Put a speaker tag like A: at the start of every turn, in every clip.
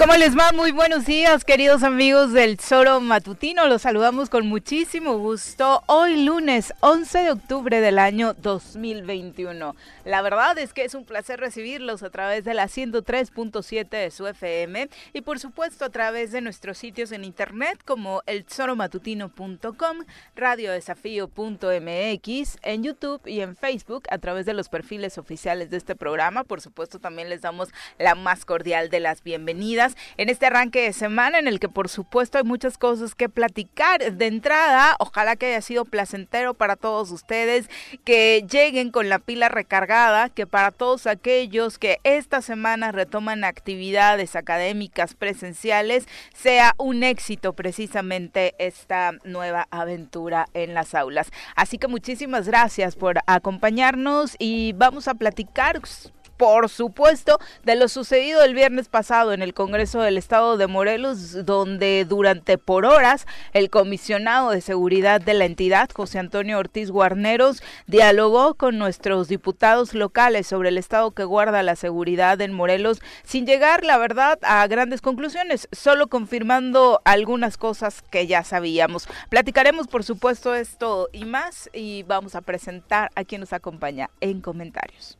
A: ¿Cómo les va? Muy buenos días, queridos amigos del Zoro Matutino. Los saludamos con muchísimo gusto hoy lunes 11 de octubre del año 2021. La verdad es que es un placer recibirlos a través de la 103.7 de su FM y por supuesto a través de nuestros sitios en internet como el zoromatutino.com, radiodesafío.mx, en YouTube y en Facebook a través de los perfiles oficiales de este programa. Por supuesto también les damos la más cordial de las bienvenidas en este arranque de semana en el que por supuesto hay muchas cosas que platicar. De entrada, ojalá que haya sido placentero para todos ustedes, que lleguen con la pila recargada, que para todos aquellos que esta semana retoman actividades académicas presenciales, sea un éxito precisamente esta nueva aventura en las aulas. Así que muchísimas gracias por acompañarnos y vamos a platicar por supuesto, de lo sucedido el viernes pasado en el Congreso del Estado de Morelos, donde durante por horas el comisionado de seguridad de la entidad, José Antonio Ortiz Guarneros, dialogó con nuestros diputados locales sobre el estado que guarda la seguridad en Morelos, sin llegar, la verdad, a grandes conclusiones, solo confirmando algunas cosas que ya sabíamos. Platicaremos, por supuesto, esto y más, y vamos a presentar a quien nos acompaña en comentarios.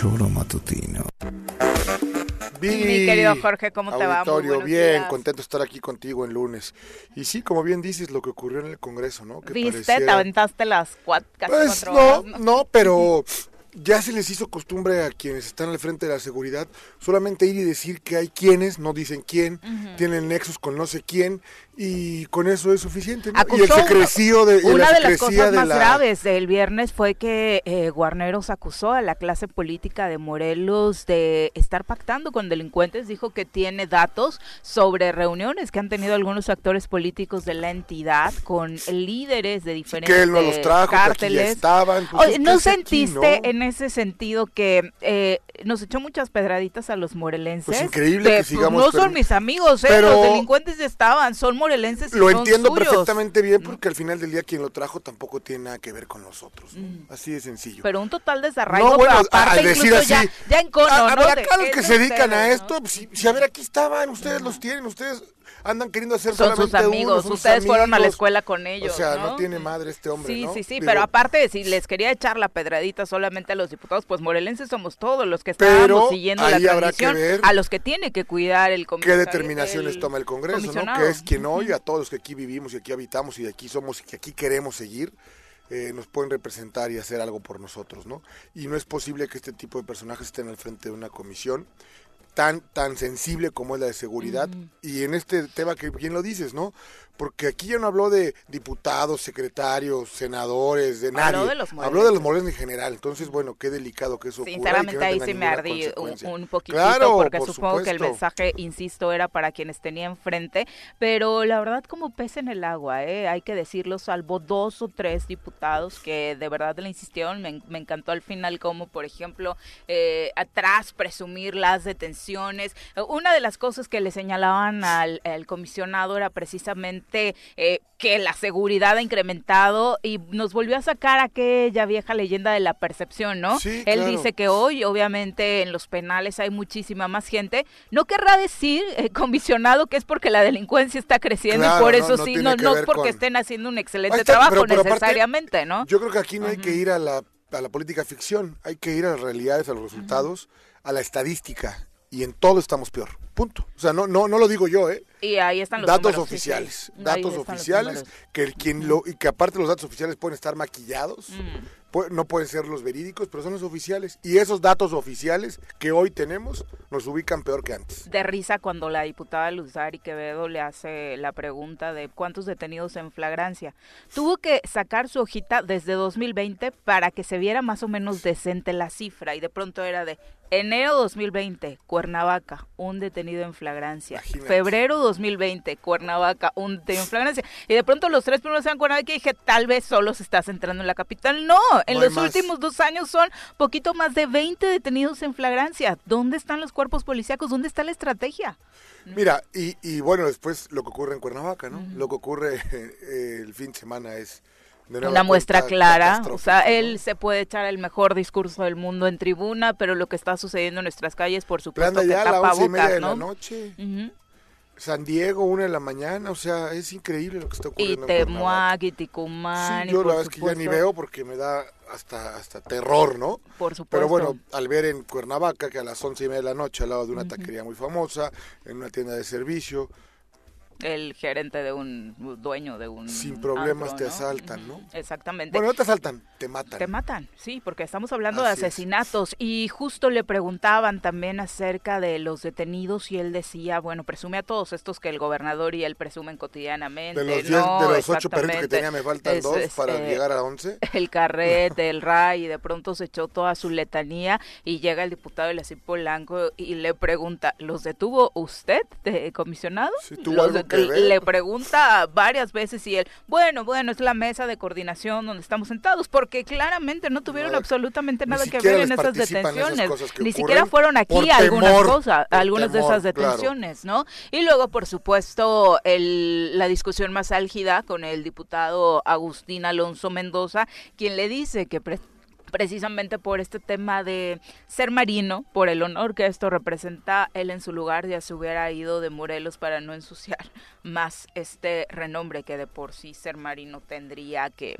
A: choro matutino. Mi querido Jorge, ¿cómo te va?
B: Muy bien, contento de estar aquí contigo en lunes. Y sí, como bien dices, lo que ocurrió en el Congreso, ¿no?
A: Que ¿Viste? Te aventaste las cuatro, casi
B: pues,
A: cuatro
B: no,
A: horas,
B: ¿no? no, pero ya se les hizo costumbre a quienes están al frente de la seguridad solamente ir y decir que hay quienes, no dicen quién, tienen nexos con no sé quién y con eso es suficiente.
A: y el secrecio de una de las cosas más graves del viernes fue que eh, Guarneros acusó a la clase política de Morelos de estar pactando con delincuentes. Dijo que tiene datos sobre reuniones que han tenido algunos actores políticos de la entidad con líderes de diferentes
B: que él no los trajo, cárteles. estaban.
A: Pues ¿No sentiste en ese sentido que eh, nos echó muchas pedraditas a los morelenses?
B: Pues increíble que, pues, sigamos.
A: no son mis amigos, eh, los delincuentes estaban, son morelenses
B: lo entiendo perfectamente bien porque al final del día quien lo trajo tampoco tiene nada que ver con nosotros. Mm. Así de sencillo.
A: Pero un total desarraigo, no, bueno, aparte decir así, ya, ya, en cono,
B: a, ver, acá los que se dedican a esto, pues, si, a ver, aquí estaban, ustedes los tienen, ustedes andan queriendo hacer
A: son sus amigos, ustedes fueron a la escuela con ellos.
B: O sea, no, tiene madre este hombre.
A: Sí, sí, sí, pero aparte, si les quería echar la pedradita solamente a los diputados, pues morelenses somos todos los que estábamos siguiendo la tradición, a los que tiene que cuidar el
B: Congreso. ¿Qué determinaciones toma el Congreso, no? Que es quien hoy a todos los que aquí vivimos y aquí habitamos y de aquí somos y que aquí queremos seguir. Eh, nos pueden representar y hacer algo por nosotros, ¿no? Y no es posible que este tipo de personajes estén al frente de una comisión tan, tan sensible como es la de seguridad. Y en este tema que bien lo dices, ¿no? Porque aquí ya no habló de diputados, secretarios, senadores, de nadie. Habló de los Habló de los morenos en general. Entonces, bueno, qué delicado que eso
A: Sinceramente ahí sí me ardí un, poquitito porque supongo que el mensaje, insisto, era para quienes tenía enfrente, pero la verdad como pez en el agua, ¿eh? hay que decirlo, salvo dos o tres diputados que de verdad le insistieron, me, encantó al final como, por ejemplo, eh, atrás presumir las detenciones. Una de las cosas que le señalaban al comisionado era precisamente eh, que la seguridad ha incrementado y nos volvió a sacar aquella vieja leyenda de la percepción, ¿no? Él dice que hoy, obviamente, en los penales hay muchísima más gente. No querrá decir, eh, comisionado, que es porque la delincuencia está creciendo y por eso sí, no, no porque estén haciendo un excelente trabajo necesariamente, ¿no?
B: Yo creo que aquí no hay que ir a la, a la política ficción, hay que ir a las realidades, a los resultados, a la estadística y en todo estamos peor. Punto. O sea, no, no, no lo digo yo, ¿eh?
A: Y ahí están los
B: datos oficiales. Datos oficiales, que el quien lo, y que aparte los datos oficiales pueden estar maquillados. no pueden ser los verídicos, pero son los oficiales. Y esos datos oficiales que hoy tenemos nos ubican peor que antes.
A: De risa cuando la diputada Luzari Quevedo le hace la pregunta de cuántos detenidos en flagrancia. Tuvo que sacar su hojita desde 2020 para que se viera más o menos decente la cifra y de pronto era de Enero 2020, Cuernavaca, un detenido en flagrancia. Febrero 2020, Cuernavaca, un tema en flagrancia. Y de pronto los tres primeros eran Cuernavaca y dije, tal vez solo se está centrando en la capital. No, en los últimos dos años son poquito más de 20 detenidos en flagrancia. ¿Dónde están los cuerpos policíacos? ¿Dónde está la estrategia?
B: Mira, y, bueno, después lo que ocurre en Cuernavaca, ¿no? Lo que ocurre eh, el fin de semana es
A: una muestra clara. O sea, él se puede echar el mejor discurso del mundo en tribuna, pero lo que está sucediendo en nuestras calles, por supuesto, que ya tapa bocas, de
B: la noche. San Diego, una de la mañana, o sea, es increíble lo que está ocurriendo.
A: Y Temuac, y Ticumán.
B: Sí, yo la verdad es que ya ni veo porque me da hasta, hasta terror, ¿no?
A: Por supuesto.
B: Pero bueno, al ver en Cuernavaca que a las once y media de la noche, al lado de una taquería muy famosa, en una tienda de servicio,
A: el gerente de un dueño de un
B: sin problemas te asaltan, ¿no?
A: Exactamente.
B: Bueno, no te asaltan, te matan.
A: Te matan, sí, porque estamos hablando de asesinatos y justo le preguntaban también acerca de los detenidos y él decía, bueno, presume a todos estos que el gobernador y él presumen cotidianamente.
B: De los, no, de los ocho perritos que tenía me faltan dos para eh, llegar a once.
A: El carret, el RAI y de pronto se echó toda su letanía y llega el diputado de la Polanco y le pregunta, ¿los detuvo usted, de comisionado?
B: Sí,
A: le pregunta varias veces y él, bueno, bueno, es la mesa de coordinación donde estamos sentados, porque claramente no tuvieron absolutamente nada que ver en esas detenciones, ni siquiera fueron aquí algunas cosas, algunas de esas detenciones, ¿no? Y luego, por supuesto, el, la discusión más álgida con el diputado Agustín Alonso Mendoza, quien le dice que precisamente por este tema de ser marino, por el honor que esto representa, él en su lugar ya se hubiera ido de Morelos para no ensuciar más este renombre que de por sí ser marino tendría que,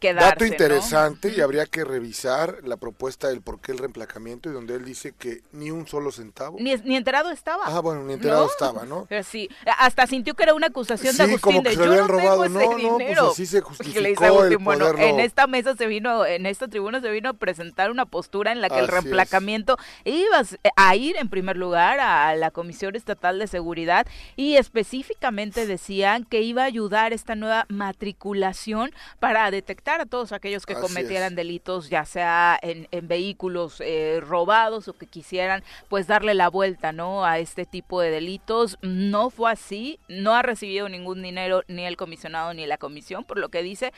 B: Dato interesante y habría que revisar la propuesta del por qué el reemplacamiento y donde él dice que ni un solo centavo.
A: Ni, ni enterado estaba.
B: Ah, bueno, ni enterado estaba, ¿no?
A: Pero sí, hasta sintió que era una acusación de Agustín
B: como que
A: de
B: se
A: yo
B: no robado.
A: no,
B: no, pues así se justificó el
A: bueno, en esta mesa se vino, en esta tribuna se vino a presentar una postura en la que el reemplacamiento iba a ir en primer lugar a la Comisión Estatal de Seguridad y específicamente decían que iba a ayudar esta nueva matriculación para detectar a todos aquellos que cometieran delitos, ya sea en, vehículos eh, robados o que quisieran pues darle la vuelta, ¿no? A este tipo de delitos. No fue así, no ha recibido ningún dinero ni el comisionado ni la comisión, por lo que dice,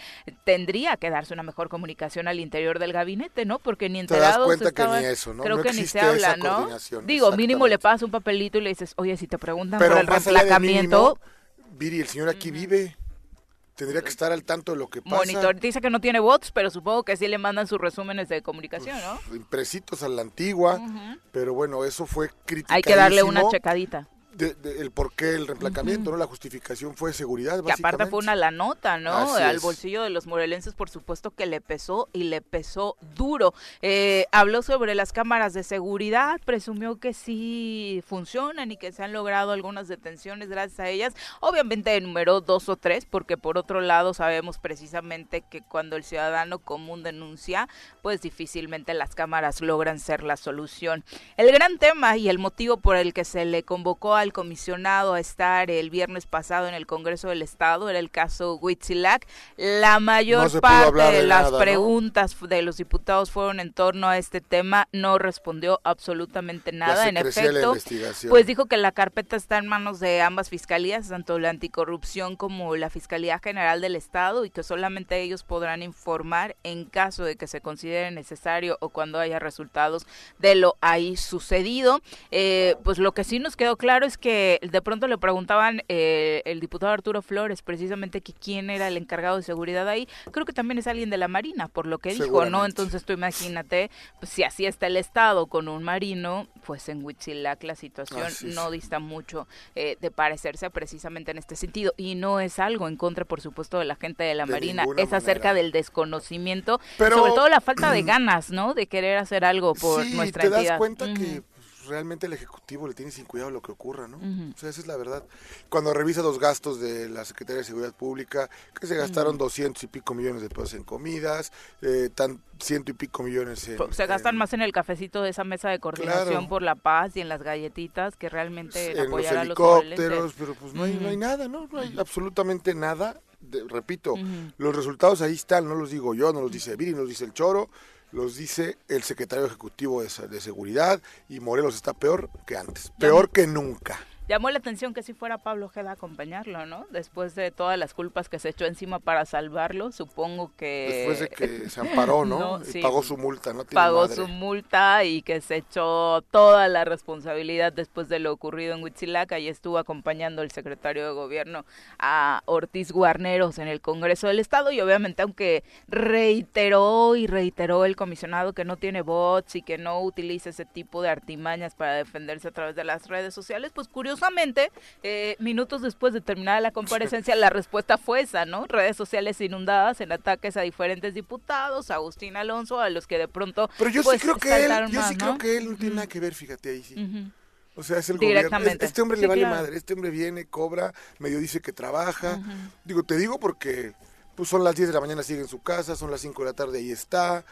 A: tendría que darse una mejor comunicación al interior del gabinete, ¿no? Porque ni enterados
B: Te das cuenta que ni eso, ¿no?
A: Creo
B: que
A: ni se habla, ¿no? Digo, mínimo le pasas un papelito y le dices, oye, si te preguntan por el reemplacamiento...
B: Viri, el señor aquí vive tendría que estar al tanto de lo que pasa.
A: Monitor dice que no tiene bots, pero supongo que sí le mandan sus resúmenes de comunicación, pues,
B: ¿no? Impresitos a la antigua, pero bueno, eso fue crítico.
A: Hay que darle una checadita
B: de, el por qué el reemplacamiento, ¿no? La justificación fue seguridad, Que
A: aparte fue una la nota, ¿no? Al bolsillo de los morelenses, por supuesto que le pesó y le pesó duro. Eh, habló sobre las cámaras de seguridad, presumió que sí funcionan y que se han logrado algunas detenciones gracias a ellas. Obviamente enumeró dos o tres, porque por otro lado sabemos precisamente que cuando el ciudadano común denuncia, pues difícilmente las cámaras logran ser la solución. El gran tema y el motivo por el que se le convocó a al comisionado a estar el viernes pasado en el Congreso del Estado, era el caso Huitzilac. La mayor parte de, las preguntas de los diputados fueron en torno a este tema, no respondió absolutamente nada. En efecto, pues dijo que la carpeta está en manos de ambas fiscalías, tanto la anticorrupción como la Fiscalía General del Estado, y que solamente ellos podrán informar en caso de que se considere necesario o cuando haya resultados de lo ahí sucedido. Eh, pues lo que sí nos quedó claro es que de pronto le preguntaban eh, el diputado Arturo Flores precisamente que quién era el encargado de seguridad ahí. Creo que también es alguien de la Marina, por lo que dijo, ¿no? Entonces tú imagínate, pues, si así está el Estado con un marino, pues en Huitzilac la situación no dista mucho eh, de parecerse precisamente en este sentido. Y no es algo en contra, por supuesto, de la gente de la Marina, es acerca del desconocimiento, sobre todo la falta de ganas, ¿no? De querer hacer algo por
B: sí,
A: nuestra
B: te
A: das
B: cuenta que realmente el Ejecutivo le tiene sin cuidado lo que ocurra, ¿no? O sea, esa es la verdad. Cuando revisa los gastos de la Secretaría de Seguridad Pública, que se gastaron doscientos y pico millones de pesos en comidas, eh, tan ciento y pico millones en...
A: Se gastan más en el cafecito de esa mesa de coordinación por la paz y en las galletitas que realmente
B: en apoyar los helicópteros, pero pues no hay, no hay nada, ¿no? No hay absolutamente nada. repito, los resultados ahí están, no los digo yo, no los dice Viri, no los dice el Choro, los dice el secretario ejecutivo de, de, Seguridad y Morelos está peor que antes, peor que nunca.
A: Llamó la atención que si fuera Pablo Ojeda a acompañarlo, ¿no? Después de todas las culpas que se echó encima para salvarlo, supongo que...
B: Después de que se amparó, ¿no? y pagó su multa, ¿no?
A: pagó su multa y que se echó toda la responsabilidad después de lo ocurrido en Huitzilaca y estuvo acompañando el secretario de gobierno a Ortiz Guarneros en el Congreso del Estado y obviamente aunque reiteró y reiteró el comisionado que no tiene bots y que no utiliza ese tipo de artimañas para defenderse a través de las redes sociales, pues curiosamente, eh, minutos después de terminar la comparecencia, la respuesta fue esa, ¿no? Redes sociales inundadas en ataques a diferentes diputados, a Agustín Alonso, a los que de pronto...
B: Pero yo sí pues, creo que él, yo sí creo que él no tiene nada que ver, fíjate ahí sí. O sea, es el gobierno. Este hombre le vale madre. Este hombre viene, cobra, medio dice que trabaja. Digo, te digo porque pues son las 10 de la mañana, sigue en su casa, son las 5 de la tarde, ahí está.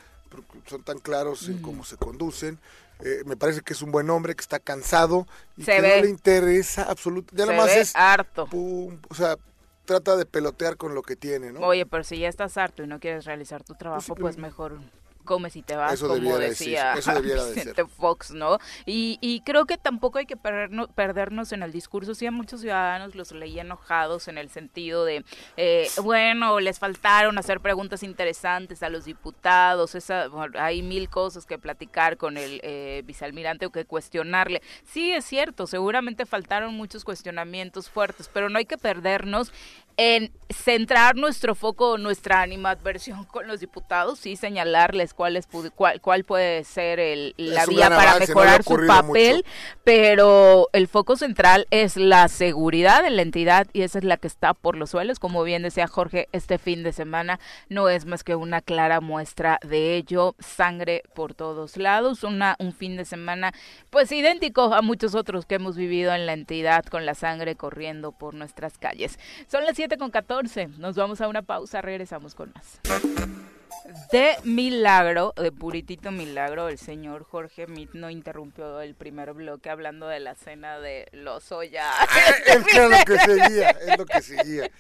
B: Son tan claros en cómo se conducen. Eh, me parece que es un buen hombre, que está cansado y que no le interesa absolutamente. Ya
A: se ve es harto.
B: o sea, trata de pelotear con lo que tiene, ¿no?
A: Oye, pero si ya estás harto y no quieres realizar tu trabajo, pues, pues mejor comes y te vas, como decía Vicente Fox, ¿no? Y, y creo que tampoco hay que perdernos, perdernos en el discurso. Sí, a muchos ciudadanos los leí enojados en el sentido de, eh, bueno, les faltaron hacer preguntas interesantes a los diputados, esa, hay mil cosas que platicar con el eh, vicealmirante o que cuestionarle. Sí, es cierto, seguramente faltaron muchos cuestionamientos fuertes, pero no hay que perdernos en centrar nuestro foco, nuestra animadversión con los diputados, sí señalarles cuál, es, cuál, cuál puede ser el, la vía para mejorar su papel, pero el foco central es la seguridad de la entidad y esa es la que está por los suelos, como bien decía Jorge, este fin de semana no es más que una clara muestra de ello, sangre por todos lados, una, un fin de semana pues idéntico a muchos otros que hemos vivido en la entidad con la sangre corriendo por nuestras calles. Son las 7 con 14. Nos vamos a una pausa, regresamos con más. De milagro, de puritito milagro, el señor Jorge Mit no interrumpió el primer bloque hablando de la cena de los Oya.
B: Ah, es lo que seguía, es lo que seguía.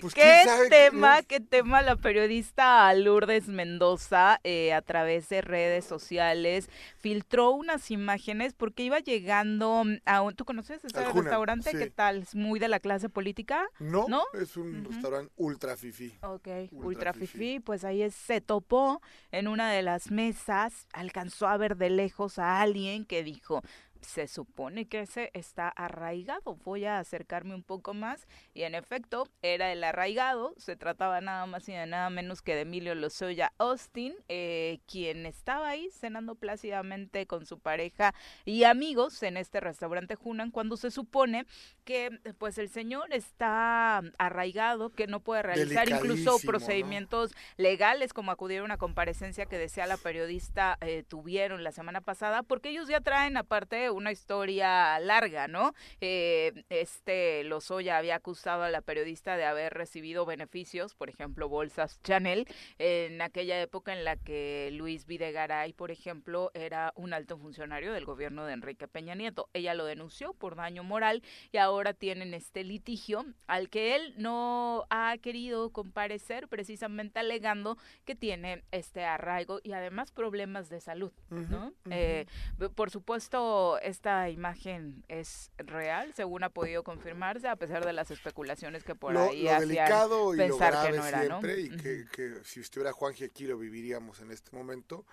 A: Pues, ¿Qué tema, qué tema la periodista Lourdes Mendoza eh, a través de redes sociales filtró unas imágenes porque iba llegando a un, ¿tú conoces ese restaurante? ¿Qué tal? ¿Es muy de la clase política?
B: No, es un restaurante ultra fifi.
A: Ok, ultra, fifi. pues ahí se topó en una de las mesas, alcanzó a ver de lejos a alguien que dijo, se supone que ese está arraigado. Voy a acercarme un poco más y en efecto era el arraigado. Se trataba nada más y nada menos que de Emilio Lozoya Austin, eh, quien estaba ahí cenando plácidamente con su pareja y amigos en este restaurante Junan cuando se supone que pues el señor está arraigado, que no puede realizar incluso procedimientos legales como acudir a una comparecencia que decía la periodista eh, tuvieron la semana pasada, porque ellos ya traen aparte una historia larga, ¿no? Eh, este Lozoya había acusado a la periodista de haber recibido beneficios, por ejemplo, bolsas Chanel, en aquella época en la que Luis Videgaray, por ejemplo, era un alto funcionario del gobierno de Enrique Peña Nieto. Ella lo denunció por daño moral y ahora tienen este litigio al que él no ha querido comparecer precisamente alegando que tiene este arraigo y además problemas de salud, ¿no? Eh, por supuesto, esta imagen es real, según ha podido confirmarse, a pesar de las especulaciones que por ahí
B: lo delicado y lo grave siempre, y que, si estuviera Juanji aquí lo viviríamos en este momento,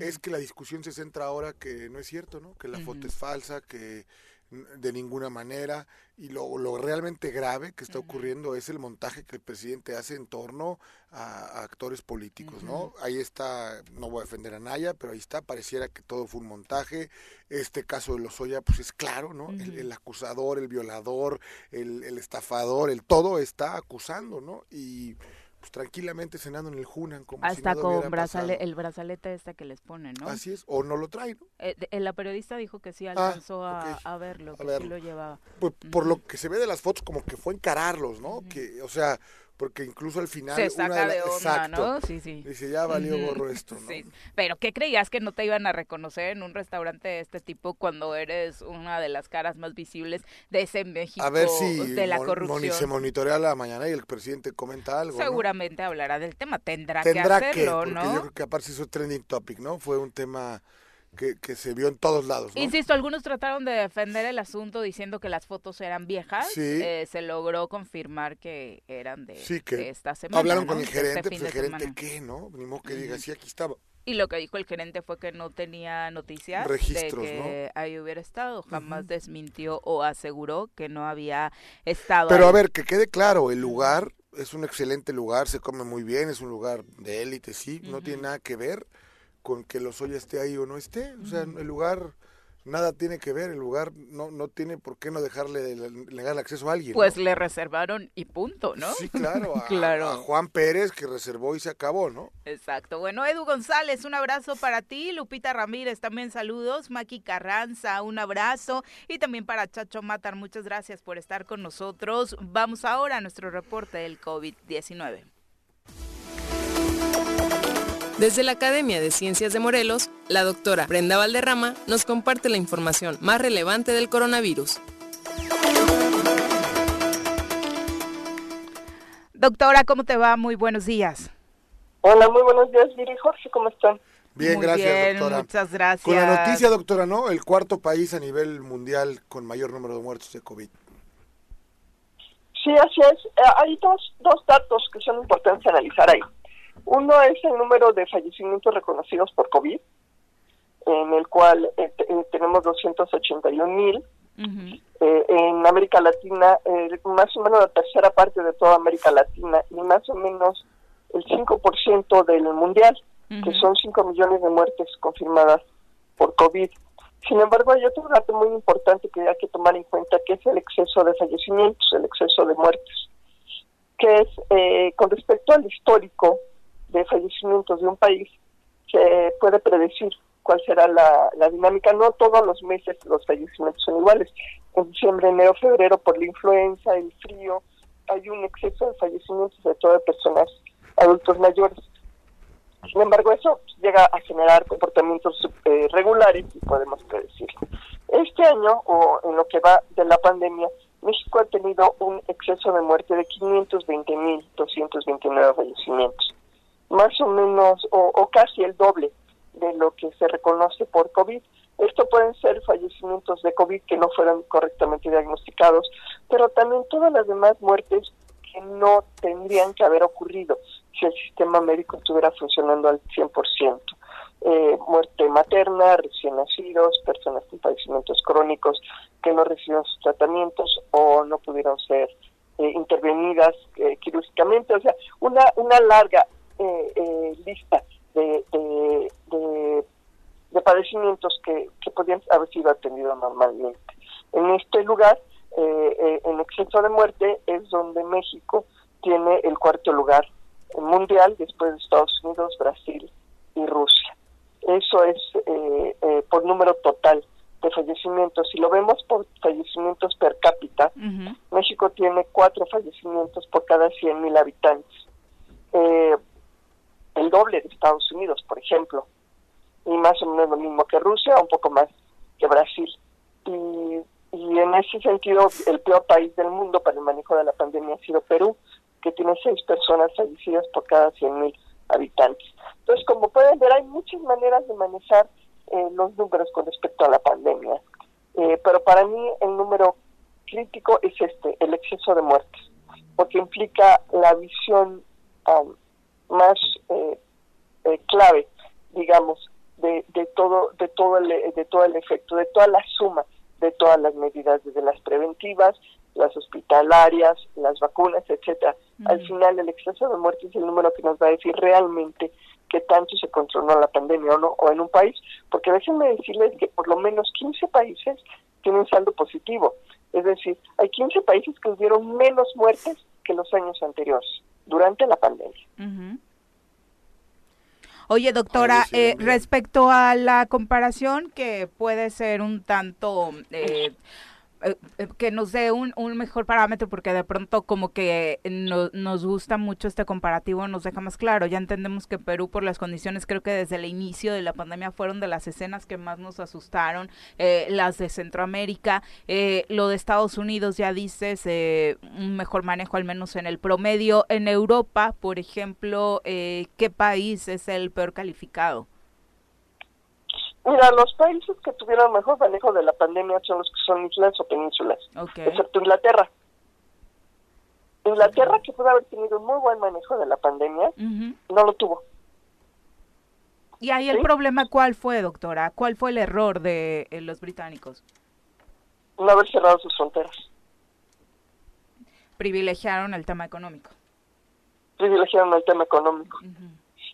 B: es que la discusión se centra ahora que no es cierto, ¿no? Que la foto es falsa, que de ninguna manera y lo, lo realmente grave que está ocurriendo es el montaje que el presidente hace en torno a, actores políticos, ¿no? Ahí está, no voy a defender a Naya, pero ahí está, pareciera que todo fue un montaje. Este caso de Lozoya, pues es claro, ¿no? el, acusador, el violador, el, el estafador, el todo está acusando, ¿no? Y pues, tranquilamente cenando en el Hunan como
A: Hasta
B: si
A: con el brazalete este que les ponen, ¿no?
B: Así es, o no lo traen. ¿no?
A: Eh, la periodista dijo que sí ah, alcanzó a, verlo, que sí lo llevaba.
B: Pues, por lo que se ve de las fotos, como que fue encararlos, ¿no? Que, o sea, porque incluso al final
A: se saca de, onda,
B: exacto,
A: ¿no? Sí, sí.
B: Dice, ya valió gorro esto, ¿no? Sí.
A: Pero ¿qué creías que no te iban a reconocer en un restaurante de este tipo cuando eres una de las caras más visibles de ese México
B: a ver si
A: de la corrupción?
B: se monitorea la mañana y el presidente comenta algo,
A: Seguramente hablará del tema, tendrá, que hacerlo,
B: ¿no? Porque yo creo que aparte hizo trending topic, ¿no? Fue un tema que, se vio en todos lados.
A: Insisto, algunos trataron de defender el asunto diciendo que las fotos eran viejas. Eh, se logró confirmar que eran de,
B: sí, que
A: esta semana.
B: Hablaron con el este gerente, pues el gerente qué, ¿no? Ni modo que diga, sí, aquí estaba.
A: Y lo que dijo el gerente fue que no tenía noticias de que ahí hubiera estado. Jamás desmintió o aseguró que no había estado.
B: Pero a ver, que quede claro, el lugar es un excelente lugar, se come muy bien, es un lugar de élite, sí, no tiene nada que ver con que los Lozoya esté ahí o no esté. O sea, el lugar nada tiene que ver, el lugar no, no tiene por qué no dejarle legal acceso a alguien.
A: Pues le reservaron y punto, ¿no?
B: Sí, claro, a, claro. a Juan Pérez que reservó y se acabó, ¿no?
A: Exacto. Bueno, Edu González, un abrazo para ti, Lupita Ramírez, también saludos, Maki Carranza, un abrazo y también para Chacho Matar, muchas gracias por estar con nosotros. Vamos ahora a nuestro reporte del COVID-19.
C: Desde la Academia de Ciencias de Morelos, la doctora Brenda Valderrama nos comparte la información más relevante del coronavirus.
A: Doctora, ¿cómo te va? Muy buenos días.
D: Hola, muy buenos días, Viri Jorge, ¿cómo están?
B: Bien, gracias, doctora.
A: Muchas gracias.
B: Con la noticia, doctora, ¿no? El cuarto país a nivel mundial con mayor número de muertos de COVID.
D: Sí, así es. Eh, hay dos, dos datos que son importantes analizar ahí. Uno es el número de fallecimientos reconocidos por COVID, en el cual eh, eh, tenemos 281 mil. Eh, en América Latina, más o menos la tercera parte de toda América Latina y más o menos el 5% del mundial, que son 5 millones de muertes confirmadas por COVID. Sin embargo, hay otro dato muy importante que hay que tomar en cuenta, que es el exceso de fallecimientos, el exceso de muertes, que es con respecto al histórico de fallecimientos de un país, se puede predecir cuál será la, dinámica. No todos los meses los fallecimientos son iguales. En diciembre, enero, febrero, por la influenza, el frío, hay un exceso de fallecimientos, sobre todo de personas adultos mayores. Sin embargo, eso llega a generar comportamientos eh, regulares y podemos predecirlo. Este año, o en lo que va de la pandemia, México ha tenido un exceso de muerte de 520.229 fallecimientos más o menos o, casi el doble de lo que se reconoce por COVID. Esto pueden ser fallecimientos de COVID que no fueron correctamente diagnosticados, pero también todas las demás muertes que no tendrían que haber ocurrido si el sistema médico estuviera funcionando al 100%. Eh, muerte materna, recién nacidos, personas con padecimientos crónicos que no recibieron sus tratamientos o no pudieron ser eh, intervenidas eh, quirúrgicamente. O sea, una, una larga eh, eh, lista de, de, padecimientos que, que podían haber sido atendidos normalmente. En este lugar, eh, eh, en exceso de muerte, es donde México tiene el cuarto lugar mundial después de Estados Unidos, Brasil y Rusia. Eso es por número total de fallecimientos. Si lo vemos por fallecimientos per cápita, México tiene cuatro fallecimientos por cada 100.000 habitantes. Eh, el doble de Estados Unidos, por ejemplo, y más o menos lo mismo que Rusia, un poco más que Brasil. Y, en ese sentido, el peor país del mundo para el manejo de la pandemia ha sido Perú, que tiene seis personas fallecidas por cada 100.000 habitantes. Entonces, como pueden ver, hay muchas maneras de manejar eh, los números con respecto a la pandemia. Eh, pero para mí el número crítico es este, el exceso de muertes, porque implica la visión um, más eh, eh, clave, digamos, de, de todo de todo el de todo el efecto, de toda la suma de todas las medidas, desde las preventivas, las hospitalarias, las vacunas, etcétera. Al final, el exceso de muerte es el número que nos va a decir realmente qué tanto se controló la pandemia o no, o en un país, porque déjenme decirles que por lo menos 15 países tienen saldo positivo. Es decir, hay 15 países que tuvieron menos muertes que los años anteriores durante la pandemia.
A: Oye, doctora, eh, respecto a la comparación que puede ser un tanto... Eh, que nos dé un, un, mejor parámetro porque de pronto como que nos gusta mucho este comparativo, nos deja más claro. Ya entendemos que Perú por las condiciones creo que desde el inicio de la pandemia fueron de las escenas que más nos asustaron, eh, las de Centroamérica, lo de Estados Unidos ya dices, un mejor manejo al menos en el promedio. En Europa, por ejemplo, ¿qué país es el peor calificado?
D: Mira, los países que tuvieron mejor manejo de la pandemia son los que son islas o penínsulas, excepto Inglaterra. Inglaterra, que puede haber tenido un muy buen manejo de la pandemia, no lo tuvo.
A: ¿Y ahí el problema cuál fue, doctora? ¿Cuál fue el error de eh, los británicos?
D: No haber cerrado sus fronteras.
A: Privilegiaron el tema económico.
D: Privilegiaron el tema económico.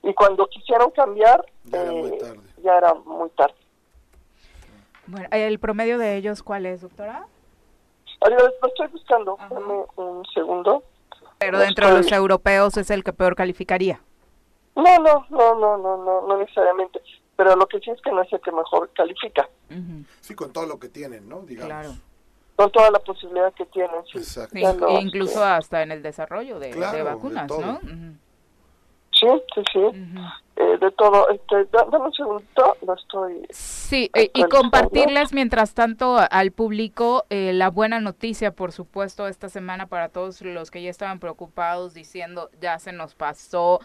D: Y cuando quisieron cambiar, ya era muy eh, tarde. Ya era muy tarde.
A: Bueno, ¿el promedio de ellos cuál es, doctora?
D: lo estoy buscando, dame un segundo.
A: Pero dentro de los europeos es el que peor calificaría.
D: No, no, no, no, no, no, no necesariamente. Pero lo que sí es que no es el que mejor califica.
B: Sí, con todo lo que tienen, ¿no? Digamos. Claro.
D: Con toda la posibilidad que tienen, sí.
A: Exacto. incluso hasta en el desarrollo de, vacunas, ¿no?
D: Sí, sí, sí. Eh, de todo. Este, dame un segundo, lo estoy.
A: Sí, eh, y compartirles mientras tanto al público eh, la buena noticia, por supuesto, esta semana para todos los que ya estaban preocupados diciendo ya se nos pasó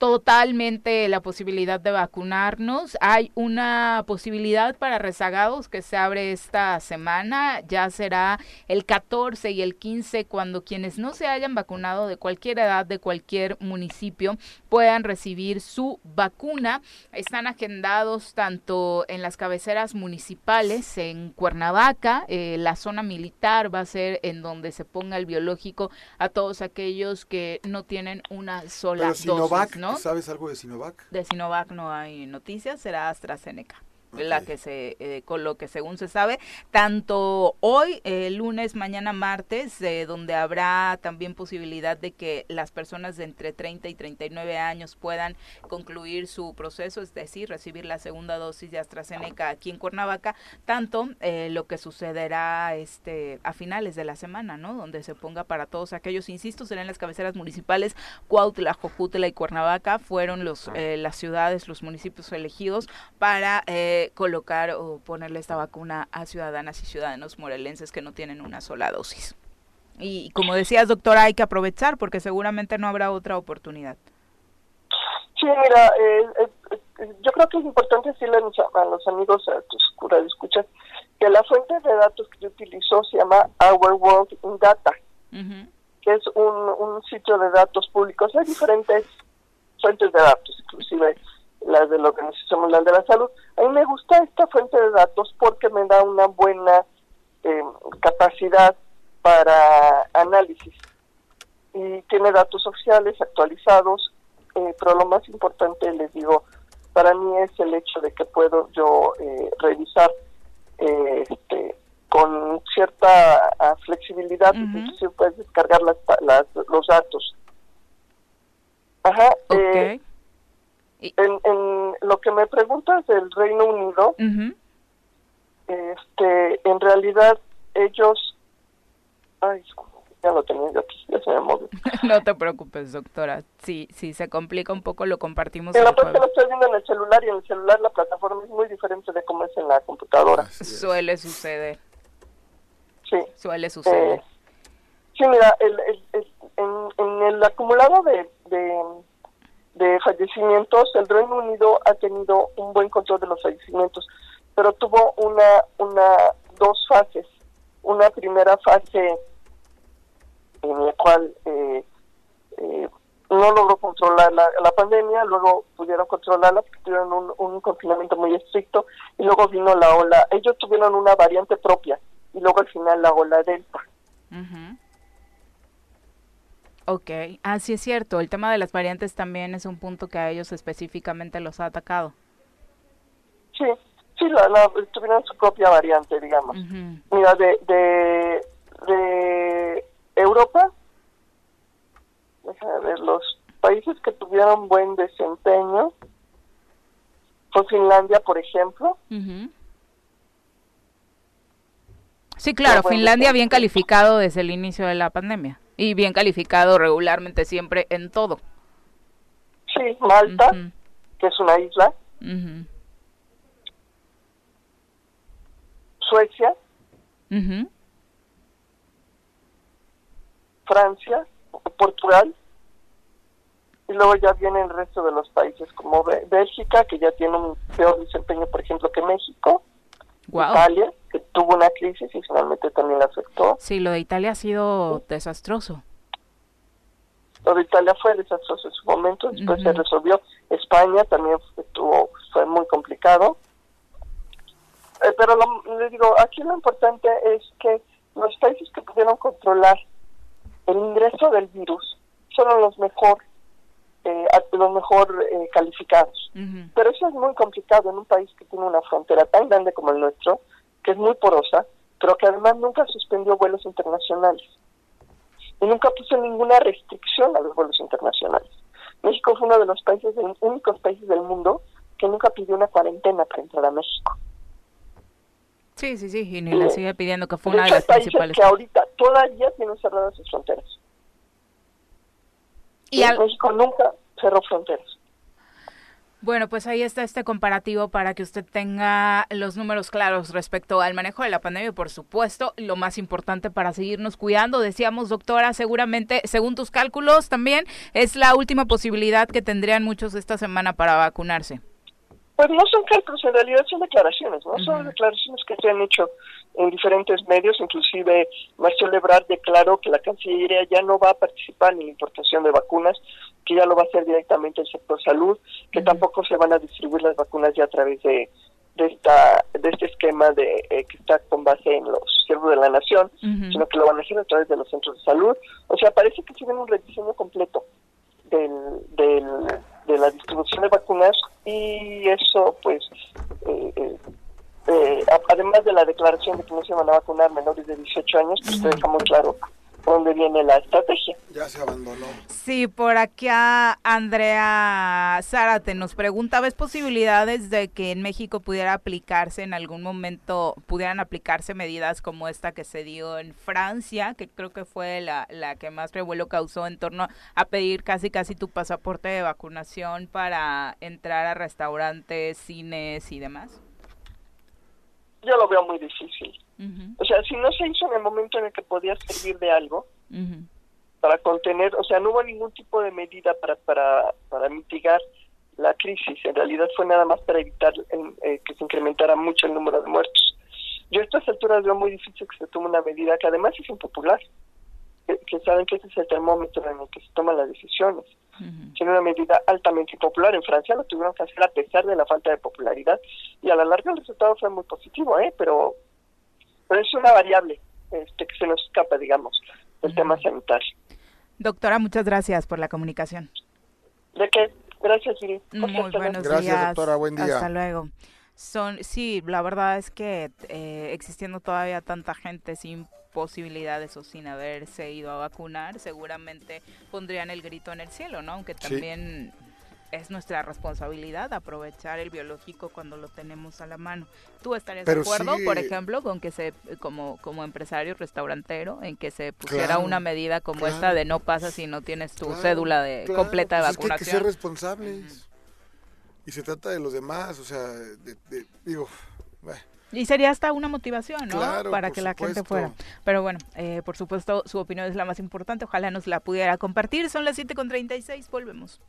A: totalmente la posibilidad de vacunarnos. Hay una posibilidad para rezagados que se abre esta semana. Ya será el 14 y el 15 cuando quienes no se hayan vacunado de cualquier edad, de cualquier municipio, puedan recibir su vacuna. Están agendados tanto en las cabeceras municipales, en Cuernavaca, eh, la zona militar va a ser en donde se ponga el biológico a todos aquellos que no tienen una sola dosis, ¿no?
B: ¿Sabes algo de Sinovac?
A: De Sinovac no hay noticias, será AstraZeneca la que se eh, con lo que según se sabe tanto hoy eh, lunes mañana martes eh, donde habrá también posibilidad de que las personas de entre 30 y 39 años puedan concluir su proceso es decir recibir la segunda dosis de AstraZeneca aquí en Cuernavaca tanto lo que sucederá este a finales de la semana no donde se ponga para todos aquellos insisto serán las cabeceras municipales Cuautla Jojutla y Cuernavaca fueron los las ciudades los municipios elegidos para colocar o ponerle esta vacuna a ciudadanas y ciudadanos morelenses que no tienen una sola dosis. Y como decías, doctora, hay que aprovechar porque seguramente no habrá otra oportunidad.
D: Sí, mira, eh, eh, yo creo que es importante decirle a, los amigos, a tus curas escuchas, que la fuente de datos que yo utilizo se llama Our World in Data, que es un, un sitio de datos públicos. Hay diferentes fuentes de datos, inclusive las de la Organización Mundial de la Salud. A mí me gusta esta fuente de datos porque me da una buena eh, capacidad para análisis y tiene datos oficiales actualizados, eh, pero lo más importante, les digo, para mí es el hecho de que puedo yo eh, revisar este, con cierta ah, flexibilidad, uh -huh. puedes descargar las, los datos. Ajá. En, lo que me preguntas del Reino Unido, este, en realidad ellos, ay, ya lo tenía yo aquí, ya se me movió.
A: no te preocupes, doctora. Si, si se complica un poco, lo compartimos.
D: En la parte lo estoy viendo en el celular y en el celular la plataforma es muy diferente de cómo es en la computadora.
A: Suele suceder.
D: Sí.
A: Suele suceder. Eh,
D: sí, mira, el, el, en, en, el acumulado de, de de fallecimientos, el Reino Unido ha tenido un buen control de los fallecimientos, pero tuvo una, una dos fases. Una primera fase en la cual eh, eh, no logró controlar la, la, pandemia, luego pudieron controlarla porque tuvieron un, un, confinamiento muy estricto y luego vino la ola. Ellos tuvieron una variante propia y luego al final la ola delta.
A: Ok, así es cierto. El tema de las variantes también es un punto que a ellos específicamente los ha atacado.
D: Sí, sí, la, tuvieron su propia variante, digamos. Mira, de, de, de Europa, déjame ver, los países que tuvieron buen desempeño fue Finlandia, por ejemplo.
A: Sí, claro, Finlandia bien calificado desde el inicio de la pandemia y bien calificado regularmente siempre en todo.
D: Sí, Malta, que es una isla. Suecia. Francia, Portugal, y luego ya viene el resto de los países como Bélgica, que ya tiene un peor desempeño, por ejemplo, que México, Italia, que tuvo una crisis y finalmente también la afectó.
A: Sí, lo de Italia ha sido desastroso.
D: Lo de Italia fue desastroso en su momento, después se resolvió. España también estuvo, fue muy complicado. Eh, pero le digo, aquí lo importante es que los países que pudieron controlar el ingreso del virus fueron los mejor eh, los mejor eh, calificados. Pero eso es muy complicado en un país que tiene una frontera tan grande como el nuestro, que es muy porosa, pero que además nunca suspendió vuelos internacionales y nunca puso ninguna restricción a los vuelos internacionales. México fue uno de los países, únicos países del mundo que nunca pidió una cuarentena para entrar a México.
A: Sí, sí, sí, y ni le sigue pidiendo que fue una de,
D: las
A: principales.
D: que ahorita todavía tienen cerradas sus fronteras. Y México nunca cerró fronteras.
A: Bueno, pues ahí está este comparativo para que usted tenga los números claros respecto al manejo de la pandemia por supuesto lo más importante para seguirnos cuidando. Decíamos, doctora, seguramente, según tus cálculos, también es la última posibilidad que tendrían muchos esta semana para vacunarse.
D: Pues no son cálculos, en realidad son declaraciones, ¿no? Son declaraciones que se han hecho en diferentes medios, inclusive Marcelo Ebrard declaró que la Cancillería ya no va a participar en la importación de vacunas, que ya lo va a hacer directamente el sector salud, que tampoco se van a distribuir las vacunas ya a través de, de esta de este esquema de eh, que está con base en los siervos de la nación, sino que lo van a hacer a través de los centros de salud. O sea, parece que tienen un rediseño completo del, del de la distribución de vacunas y eso pues eh, eh, eh, además de la declaración de que no se van a vacunar menores de 18 años pues deja muy claro dónde viene la estrategia.
B: Ya se abandonó.
A: Sí, por aquí Andrea Zárate nos pregunta, ¿ves posibilidades de que en México pudiera aplicarse en algún momento, pudieran aplicarse medidas como esta que se dio en Francia, que creo que fue la, la que más revuelo causó en torno a pedir casi casi tu pasaporte de vacunación para entrar a restaurantes, cines y demás?
D: Yo lo veo muy difícil. O sea, si no se hizo en el momento en el que podía servir de algo para contener, o sea, no hubo ningún tipo de medida para, para, para mitigar la crisis, en realidad fue nada más para evitar eh, que se incrementara mucho el número de muertos. Yo a estas alturas veo muy difícil que se tome una medida que además es impopular, que, saben que ese es el termómetro en el que se toman las decisiones. Tiene una medida altamente impopular. En Francia lo tuvieron que hacer a pesar de la falta de popularidad y a la larga el resultado fue muy positivo, ¿eh? pero pero es una variable este, que se nos escapa, digamos, del tema sanitario.
A: Doctora, muchas gracias por la comunicación.
D: ¿De qué? Gracias, Siri.
A: Muy buenos
B: gracias, doctora. Buen día.
A: Hasta luego. Son, sí, la verdad es que eh, existiendo todavía tanta gente sin posibilidades o sin haberse ido a vacunar, seguramente pondrían el grito en el cielo, ¿no? Aunque también es nuestra responsabilidad aprovechar el biológico cuando lo tenemos a la mano. ¿Tú estarías de acuerdo, por ejemplo, con que se, como, como empresario restaurantero, en que se pusiera una medida como esta de no pasa si no tienes tu cédula de completa de vacunación?
B: Pues es que hay que ser responsables. Y se trata de los demás, o sea, digo,
A: y sería hasta una motivación, ¿no? Para que la gente fuera. Pero bueno, eh, por supuesto, su opinión es la más importante. Ojalá nos la pudiera compartir. Son las 7.36, volvemos.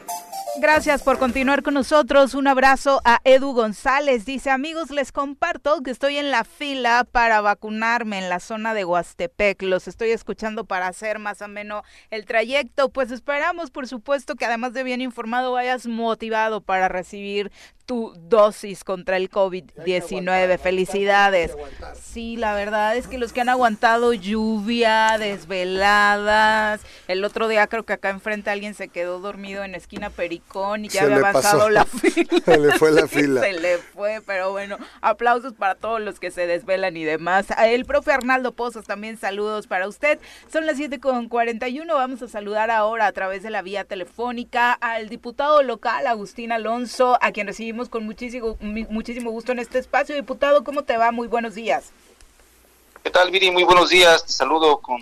A: Gracias por continuar con nosotros. Un abrazo a Edu González. Dice, amigos, les comparto que estoy en la fila para vacunarme en la zona de Huastepec. Los estoy escuchando para hacer más o menos el trayecto. Pues esperamos, por supuesto, que además de bien informado, vayas motivado para recibir tu dosis contra el COVID-19. Felicidades. Sí, la verdad es que los que han aguantado lluvia, desveladas, el otro día creo que acá enfrente alguien se quedó dormido en esquina Pericón y ya había avanzado la fila.
B: se le fue la fila.
A: se le fue, pero bueno, aplausos para todos los que se desvelan y demás. El profe Arnaldo Pozos también saludos para usted. Son las 7 con 41, vamos a saludar ahora a través de la vía telefónica al diputado local Agustín Alonso, a quien recibimos con muchísimo, muchísimo gusto en este espacio. Diputado, ¿cómo te va? Muy buenos días.
E: ¿Qué tal, Viri? Muy buenos días. Te saludo con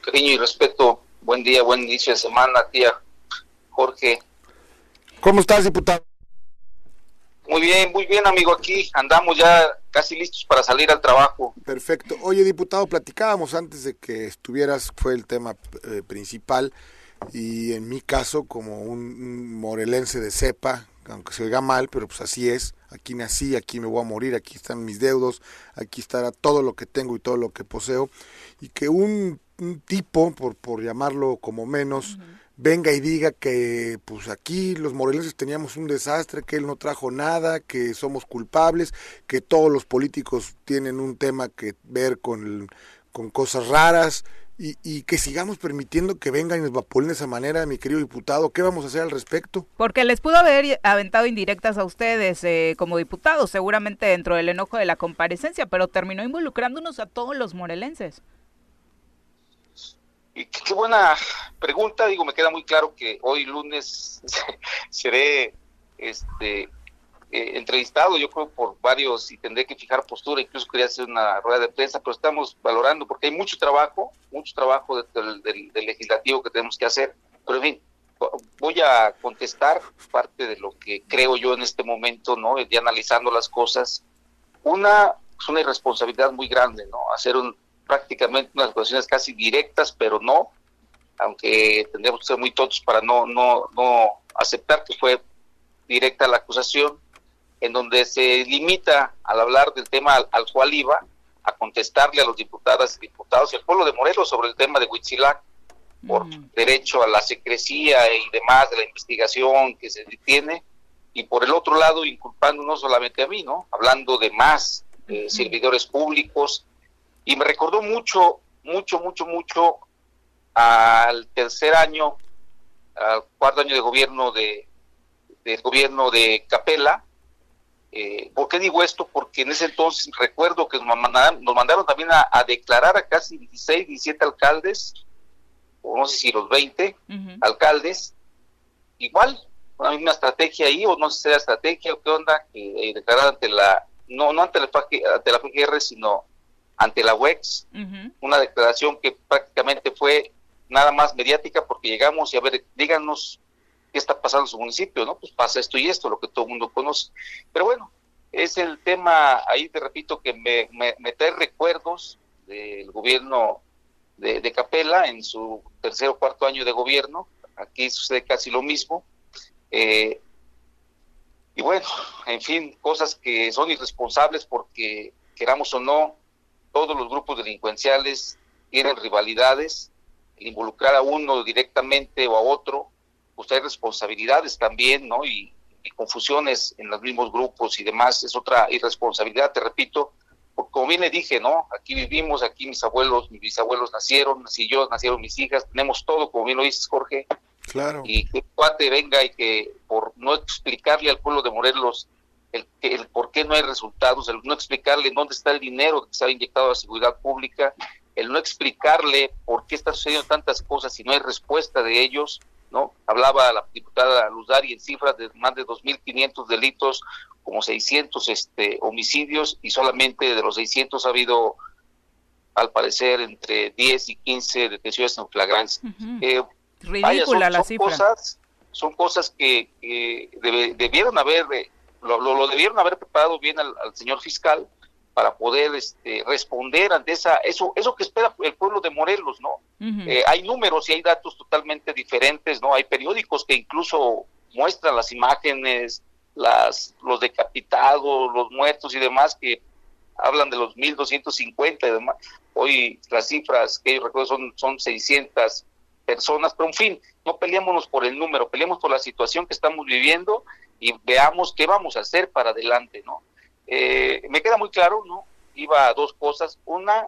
E: cariño y respeto. Buen día, buen inicio de semana, tía Jorge.
B: ¿Cómo estás, diputado?
E: Muy bien, muy bien, amigo. Aquí andamos ya casi listos para salir al trabajo.
B: Perfecto. Oye, diputado, platicábamos antes de que estuvieras, fue el tema eh, principal y en mi caso como un morelense de cepa, aunque se oiga mal, pero pues así es, aquí nací, aquí me voy a morir, aquí están mis deudos, aquí estará todo lo que tengo y todo lo que poseo, y que un, tipo, por, por llamarlo como menos, venga y diga que pues aquí los morelenses teníamos un desastre, que él no trajo nada, que somos culpables, que todos los políticos tienen un tema que ver con, con cosas raras, y, que sigamos permitiendo que vengan y nos vapulen de esa manera, mi querido diputado. ¿Qué vamos a hacer al respecto?
A: Porque les pudo haber aventado indirectas a ustedes eh, como diputados, seguramente dentro del enojo de la comparecencia, pero terminó involucrándonos a todos los morelenses.
E: Y qué buena pregunta, digo, me queda muy claro que hoy lunes seré este eh, entrevistado, yo creo, por varios y tendré que fijar postura, incluso quería hacer una rueda de prensa, pero estamos valorando porque hay mucho trabajo, mucho trabajo del, legislativo que tenemos que hacer, pero en fin, voy a contestar parte de lo que creo yo en este momento, ¿no? De analizando las cosas. Una es una irresponsabilidad muy grande, ¿no? Hacer un, prácticamente unas acusaciones casi directas, pero no, aunque tendríamos que ser muy tontos para no, no, no aceptar que fue directa la acusación en donde se limita al hablar del tema al, cual iba a contestarle a los diputadas y diputados y al pueblo de Morelos sobre el tema de Huitzilac por mm. derecho a la secrecía y demás de la investigación que se tiene y por el otro lado inculpando no solamente a mí, ¿no? Hablando de más servidores públicos y me recordó mucho, mucho, mucho, mucho al tercer año, al cuarto año de gobierno de del gobierno de Capela, eh, ¿Por qué digo esto? Porque en ese entonces recuerdo que nos mandaron, nos mandaron también a, declarar a casi 16, 17 alcaldes, o no sé si los 20 alcaldes, igual, una misma estrategia ahí, o no sé si era estrategia o qué onda, que eh, declarar ante la, no, no ante la, ante la PGR, sino ante la UEX, una declaración que prácticamente fue nada más mediática porque llegamos y a ver, díganos qué está pasando en su municipio, ¿no? Pues pasa esto y esto, lo que todo el mundo conoce. Pero bueno, es el tema, ahí te repito, que me, me, trae recuerdos del gobierno de, Capela en su tercer o cuarto año de gobierno. Aquí sucede casi lo mismo. Eh, y bueno, en fin, cosas que son irresponsables porque, queramos o no, todos los grupos delincuenciales tienen rivalidades. Involucrar a uno directamente o a otro pues hay responsabilidades también, ¿no? Y, confusiones en los mismos grupos y demás, es otra irresponsabilidad, te repito, porque como bien le dije, ¿no? Aquí vivimos, aquí mis abuelos, mis bisabuelos nacieron, nací yo, nacieron mis hijas, tenemos todo, como bien lo dices, Jorge.
B: Claro.
E: Y que cuate venga y que por no explicarle al pueblo de Morelos el, el por qué no hay resultados, el no explicarle dónde está el dinero que se ha inyectado a la seguridad pública, el no explicarle por qué están sucediendo tantas cosas y no hay respuesta de ellos, ¿no? Hablaba la diputada Luzari en cifras de más de 2.500 delitos, como 600 este, homicidios, y solamente de los 600 ha habido, al parecer, entre 10 y 15 detenciones en flagrancia.
A: Eh, Ridícula la cifra.
E: Cosas, son cosas que, debieron haber, eh, lo, debieron haber preparado bien al señor fiscal, para poder este, responder ante esa eso eso que espera el pueblo de Morelos, ¿no? Eh, hay números y hay datos totalmente diferentes, ¿no? Hay periódicos que incluso muestran las imágenes, las los decapitados, los muertos y demás que hablan de los 1250 y demás. Hoy las cifras que yo recuerdo son son 600 personas, pero en fin, no peleémonos por el número, peleemos por la situación que estamos viviendo y veamos qué vamos a hacer para adelante, ¿no? Eh, me queda muy claro, ¿no? Iba a dos cosas. Una,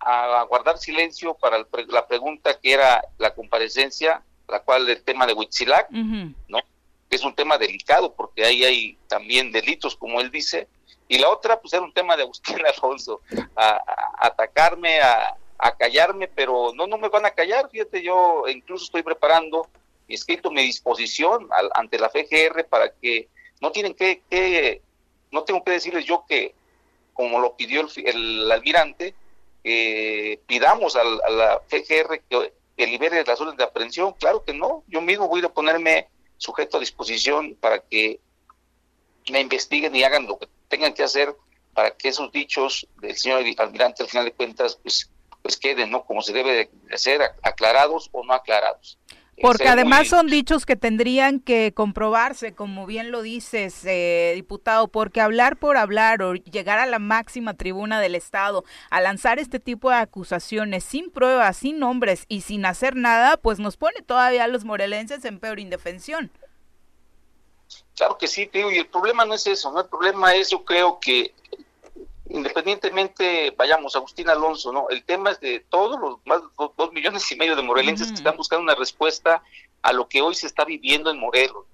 E: a guardar silencio para la pregunta que era la comparecencia, la cual el tema de Huitzilac, ¿no? Es un tema delicado porque ahí hay también delitos, como él dice. Y la otra, pues era un tema de Agustín Alfonso, a, atacarme, a, callarme, pero no, no me van a callar. Fíjate, yo incluso estoy preparando y escrito mi disposición ante la FGR para que no tienen que, que no tengo que decirles yo que, como lo pidió el, almirante, pidamos a, la FGR que, libere las órdenes de aprehensión. Claro que no, yo mismo voy a ponerme sujeto a disposición para que me investiguen y hagan lo que tengan que hacer para que esos dichos del señor almirante al final de cuentas pues pues queden no como se debe de ser aclarados o no aclarados
A: Porque además son dichos que tendrían que comprobarse, como bien lo dices, eh, diputado, porque hablar por hablar o llegar a la máxima tribuna del Estado a lanzar este tipo de acusaciones sin pruebas, sin nombres y sin hacer nada, pues nos pone todavía a los morelenses en peor indefensión.
E: Claro que sí, tío, y el problema no es eso, ¿no? El problema es, yo creo que independientemente, vayamos, Agustín Alonso, ¿no? El tema es de todos los más de dos, millones y medio de morelenses que están buscando una respuesta a lo que hoy se está viviendo en Morelos,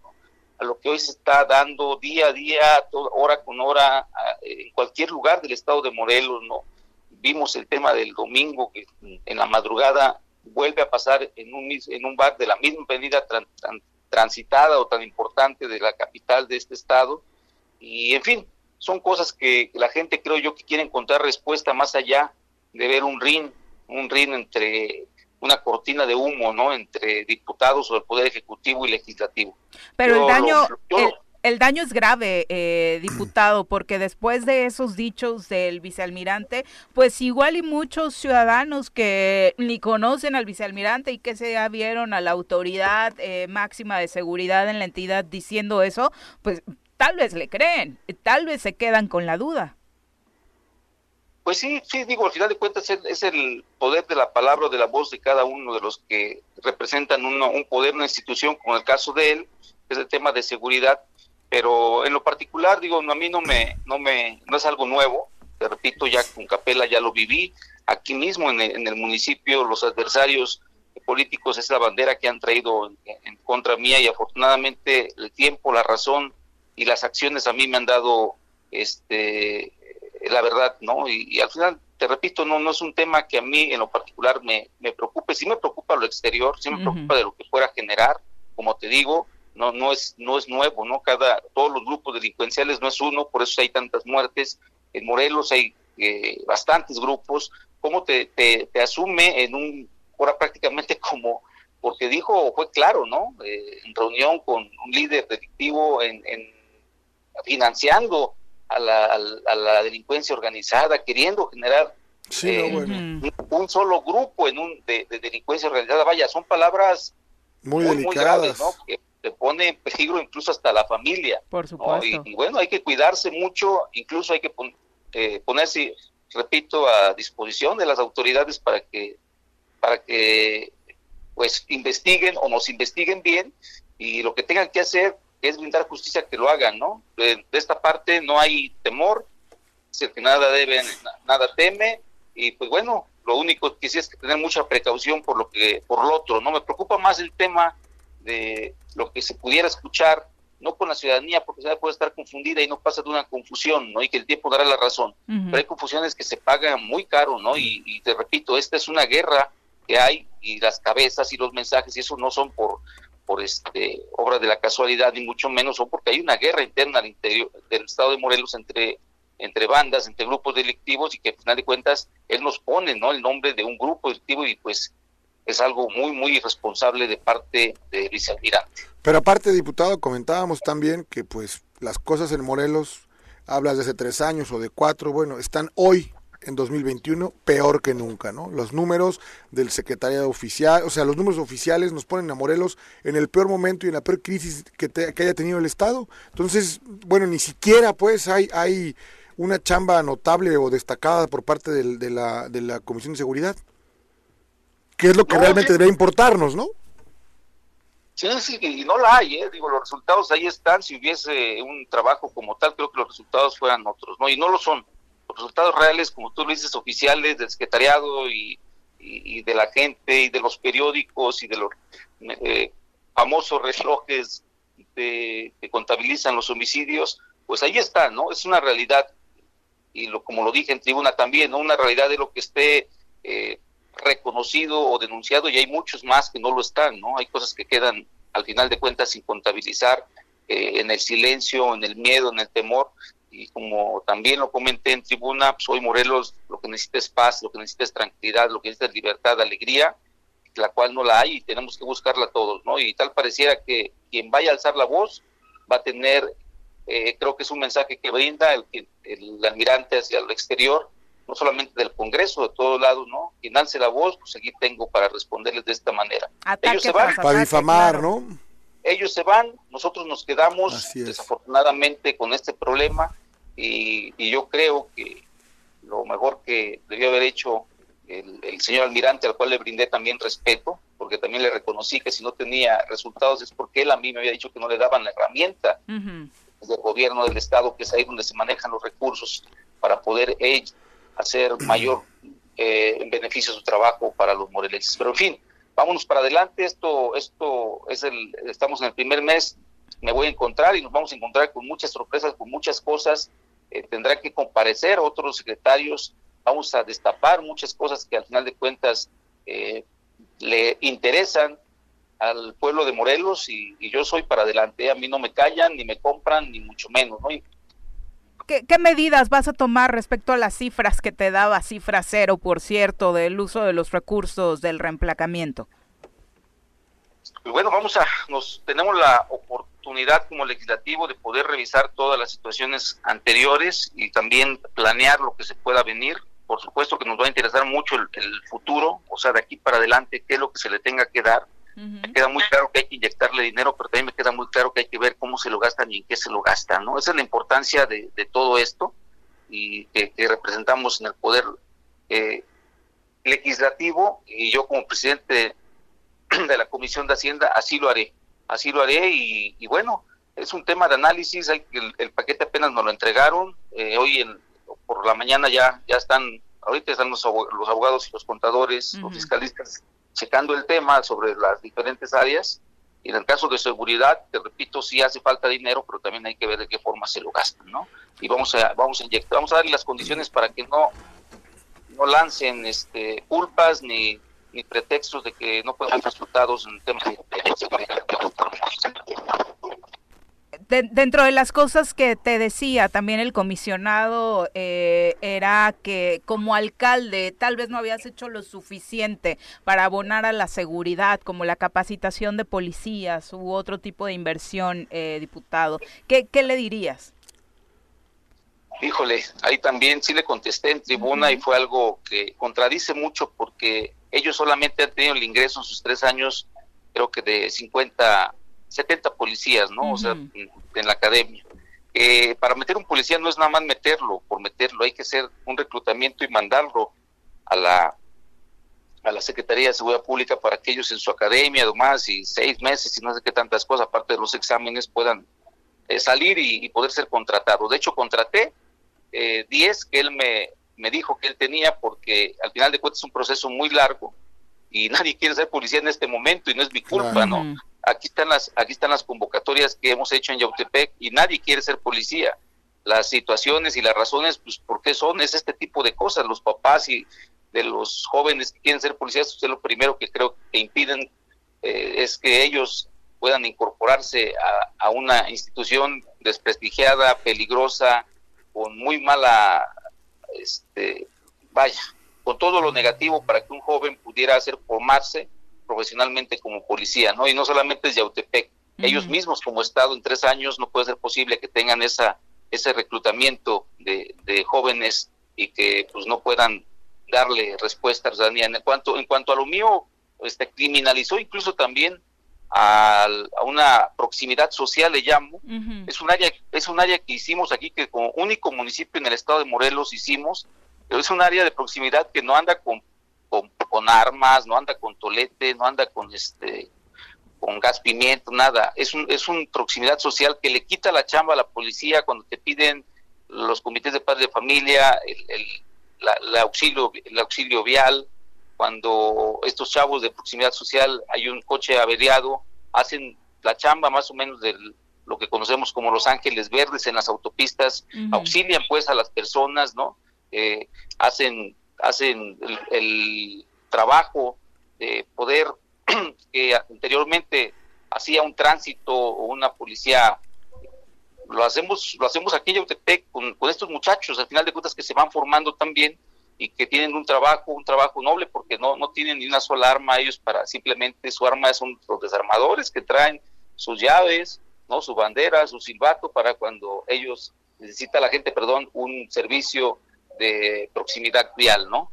E: a lo que hoy se está dando día a día, hora con hora, en cualquier lugar del estado de Morelos, ¿no? Vimos el tema del domingo, que en la madrugada vuelve a pasar en un, en un bar de la misma avenida tan transitada o tan importante de la capital de este estado, y en fin, son cosas que la gente creo yo que quiere encontrar respuesta más allá de ver un ring, un ring entre una cortina de humo, ¿no? Entre diputados o el Poder Ejecutivo y Legislativo.
A: Pero el daño... el, daño es grave, eh, diputado, porque después de esos dichos del vicealmirante, pues igual y muchos ciudadanos que ni conocen al vicealmirante y que se vieron a la autoridad eh, máxima de seguridad en la entidad diciendo eso, pues tal vez le creen, tal vez se quedan con la duda.
E: Pues sí, sí, digo, al final de cuentas es el poder de la palabra, de la voz de cada uno de los que representan un poder, una institución, como el caso de él, es el tema de seguridad, pero en lo particular, digo, a mí no me, no me, no es algo nuevo, te repito, ya con Capela ya lo viví, aquí mismo en el, en el municipio los adversarios políticos es la bandera que han traído en contra mía y afortunadamente el tiempo, la razón, y las acciones a mí me han dado este la verdad, ¿no? Y, al final, te repito, no, no es un tema que a mí en lo particular me, me preocupe, sí me preocupa lo exterior, sí me preocupa de lo que fuera a generar, como te digo, no, no es, no es nuevo, ¿no? Cada, todos los grupos delincuenciales no es uno, por eso hay tantas muertes, en Morelos hay eh, bastantes grupos, ¿cómo te, te, asume en un, ahora prácticamente como, porque dijo, fue claro, ¿no? Eh, en reunión con un líder delictivo en financiando a la, delincuencia organizada, queriendo generar eh, un, solo grupo en un de, delincuencia organizada. Vaya, son palabras muy, graves, ¿no? Que te pone en peligro incluso hasta la familia.
A: Por supuesto.
E: Y, bueno, hay que cuidarse mucho, incluso hay que eh, ponerse, repito, a disposición de las autoridades para que para que pues investiguen o nos investiguen bien y lo que tengan que hacer es brindar justicia que lo hagan, ¿no? De, esta parte no hay temor, si el que nada debe, nada teme, y pues bueno, lo único que sí es que tener mucha precaución por lo que, por lo otro, ¿no? Me preocupa más el tema de lo que se pudiera escuchar, no con la ciudadanía, porque se puede estar confundida y no pasa de una confusión, ¿no? Y que el tiempo dará la razón. Pero hay confusiones que se pagan muy caro, ¿no? Y, y te repito, esta es una guerra que hay y las cabezas y los mensajes y eso no son por por este obra de la casualidad ni mucho menos o porque hay una guerra interna al interior del estado de Morelos entre entre bandas, entre grupos delictivos y que al final de cuentas él nos pone, ¿no? el nombre de un grupo delictivo y pues es algo muy muy irresponsable de parte de vicealmirante.
B: Pero aparte, diputado, comentábamos también que pues las cosas en Morelos hablas de hace tres años o de cuatro, bueno, están hoy en 2021 peor que nunca, ¿no? Los números del secretariado oficial, o sea, los números oficiales nos ponen a Morelos en el peor momento y en la peor crisis que, que haya tenido el Estado. Entonces, bueno, ni siquiera pues hay, hay una chamba notable o destacada por parte de, la, de la Comisión de Seguridad, que es lo que realmente debe importarnos, ¿no?
E: Sí, sí, y no la hay, ¿eh? digo, los resultados ahí están, si hubiese un trabajo como tal, creo que los resultados fueran otros, ¿no? Y no lo son resultados reales, como tú lo dices, oficiales del secretariado y, de la gente y de los periódicos y de los eh, famosos relojes que contabilizan los homicidios, pues ahí está, ¿no? Es una realidad, y lo, como lo dije en tribuna también, ¿no? Una realidad de lo que esté eh, reconocido o denunciado, y hay muchos más que no lo están, ¿no? Hay cosas que quedan al final de cuentas sin contabilizar, eh, en el silencio, en el miedo, en el temor, y como también lo comenté en tribuna, soy pues, Morelos lo que necesita es paz, lo que necesita es tranquilidad, lo que necesita es libertad, alegría, la cual no la hay y tenemos que buscarla todos, ¿no? Y tal pareciera que quien vaya a alzar la voz va a tener, eh, creo que es un mensaje que brinda el, el almirante hacia el exterior, no solamente del Congreso, de todos lados, ¿no? Quien alce la voz, pues aquí tengo para responderles de esta manera.
A: Ellos se van.
B: Para difamar, ¿no?
E: Ellos se van, nosotros nos quedamos desafortunadamente con este problema y, yo creo que lo mejor que debió haber hecho el, señor almirante, al cual le brindé también respeto, porque también le reconocí que si no tenía resultados es porque él a mí me había dicho que no le daban la herramienta del gobierno del Estado, que es ahí donde se manejan los recursos para poder hacer mayor eh, en beneficio de su trabajo para los moreleses. Pero en fin, vámonos para adelante, esto, esto es el, estamos en el primer mes, me voy a encontrar y nos vamos a encontrar con muchas sorpresas, con muchas cosas, eh, tendrá que comparecer otros secretarios, vamos a destapar muchas cosas que al final de cuentas eh, le interesan al pueblo de Morelos y, y, yo soy para adelante, a mí no me callan, ni me compran, ni mucho menos, ¿no?
A: ¿Qué, medidas vas a tomar respecto a las cifras que te daba, cifra cero, por cierto, del uso de los recursos del reemplacamiento?
E: Pues bueno, vamos a, nos tenemos la oportunidad como legislativo de poder revisar todas las situaciones anteriores y también planear lo que se pueda venir. Por supuesto que nos va a interesar mucho el, el futuro, o sea, de aquí para adelante, qué es lo que se le tenga que dar me queda muy claro que hay que inyectarle dinero, pero también me queda muy claro que hay que ver cómo se lo gastan y en qué se lo gastan, ¿no? Esa es la importancia de, todo esto y que, representamos en el poder eh, legislativo y yo como presidente de la Comisión de Hacienda así lo haré, así lo haré y, bueno, es un tema de análisis, el, el paquete apenas nos lo entregaron, eh, hoy en, por la mañana ya, ya están, ahorita están los, abogados y los contadores, los fiscalistas checando el tema sobre las diferentes áreas. Y en el caso de seguridad, te repito, sí hace falta dinero, pero también hay que ver de qué forma se lo gastan, ¿no? Y vamos a, vamos a inyectar, vamos a darle las condiciones para que no, no lancen este, culpas ni, ni pretextos de que no pueden resultados en temas de
A: dentro de las cosas que te decía también el comisionado eh, era que como alcalde tal vez no habías hecho lo suficiente para abonar a la seguridad, como la capacitación de policías u otro tipo de inversión, eh, diputado. ¿Qué, le dirías?
E: Híjole, ahí también sí le contesté en tribuna y fue algo que contradice mucho porque ellos solamente han tenido el ingreso en sus tres años, creo que de 50 70 policías, ¿no? O sea, en, la academia. Eh, para meter un policía no es nada más meterlo por meterlo, hay que hacer un reclutamiento y mandarlo a la a la Secretaría de Seguridad Pública para que ellos en su academia, además, y seis meses y no sé qué tantas cosas, aparte de los exámenes, puedan eh, salir y, poder ser contratados. De hecho, contraté 10 eh, que él me, me dijo que él tenía, porque al final de cuentas es un proceso muy largo y nadie quiere ser policía en este momento y no es mi culpa, ¿no? Aquí están las aquí están las convocatorias que hemos hecho en Yautepec y nadie quiere ser policía. Las situaciones y las razones, pues, ¿por qué son? Es este tipo de cosas. Los papás y de los jóvenes que quieren ser policías, es lo primero que creo que impiden eh, es que ellos puedan incorporarse a, a, una institución desprestigiada, peligrosa, con muy mala, este, vaya, con todo lo negativo para que un joven pudiera hacer formarse profesionalmente como policía, ¿no? Y no solamente es Yautepec, ellos mismos como Estado en tres años no puede ser posible que tengan esa ese reclutamiento de, jóvenes y que pues no puedan darle respuesta a la ciudadanía. En cuanto, en cuanto a lo mío, este, criminalizó incluso también a, una proximidad social, le llamo. Es un área es un área que hicimos aquí, que como único municipio en el estado de Morelos hicimos, pero es un área de proximidad que no anda con con, armas, no anda con tolete, no anda con este con gas pimiento, nada. Es un, es un proximidad social que le quita la chamba a la policía cuando te piden los comités de padres de familia, el, la, auxilio, el auxilio vial, cuando estos chavos de proximidad social hay un coche averiado, hacen la chamba más o menos de lo que conocemos como los ángeles verdes en las autopistas, auxilian pues a las personas, ¿no? Eh, hacen hacen el, trabajo de poder que anteriormente hacía un tránsito o una policía lo hacemos lo hacemos aquí en Yautepec con, estos muchachos al final de cuentas que se van formando también y que tienen un trabajo un trabajo noble porque no no tienen ni una sola arma ellos para simplemente su arma son los desarmadores que traen sus llaves no su bandera su silbato para cuando ellos necesita la gente perdón un servicio de proximidad vial, ¿no?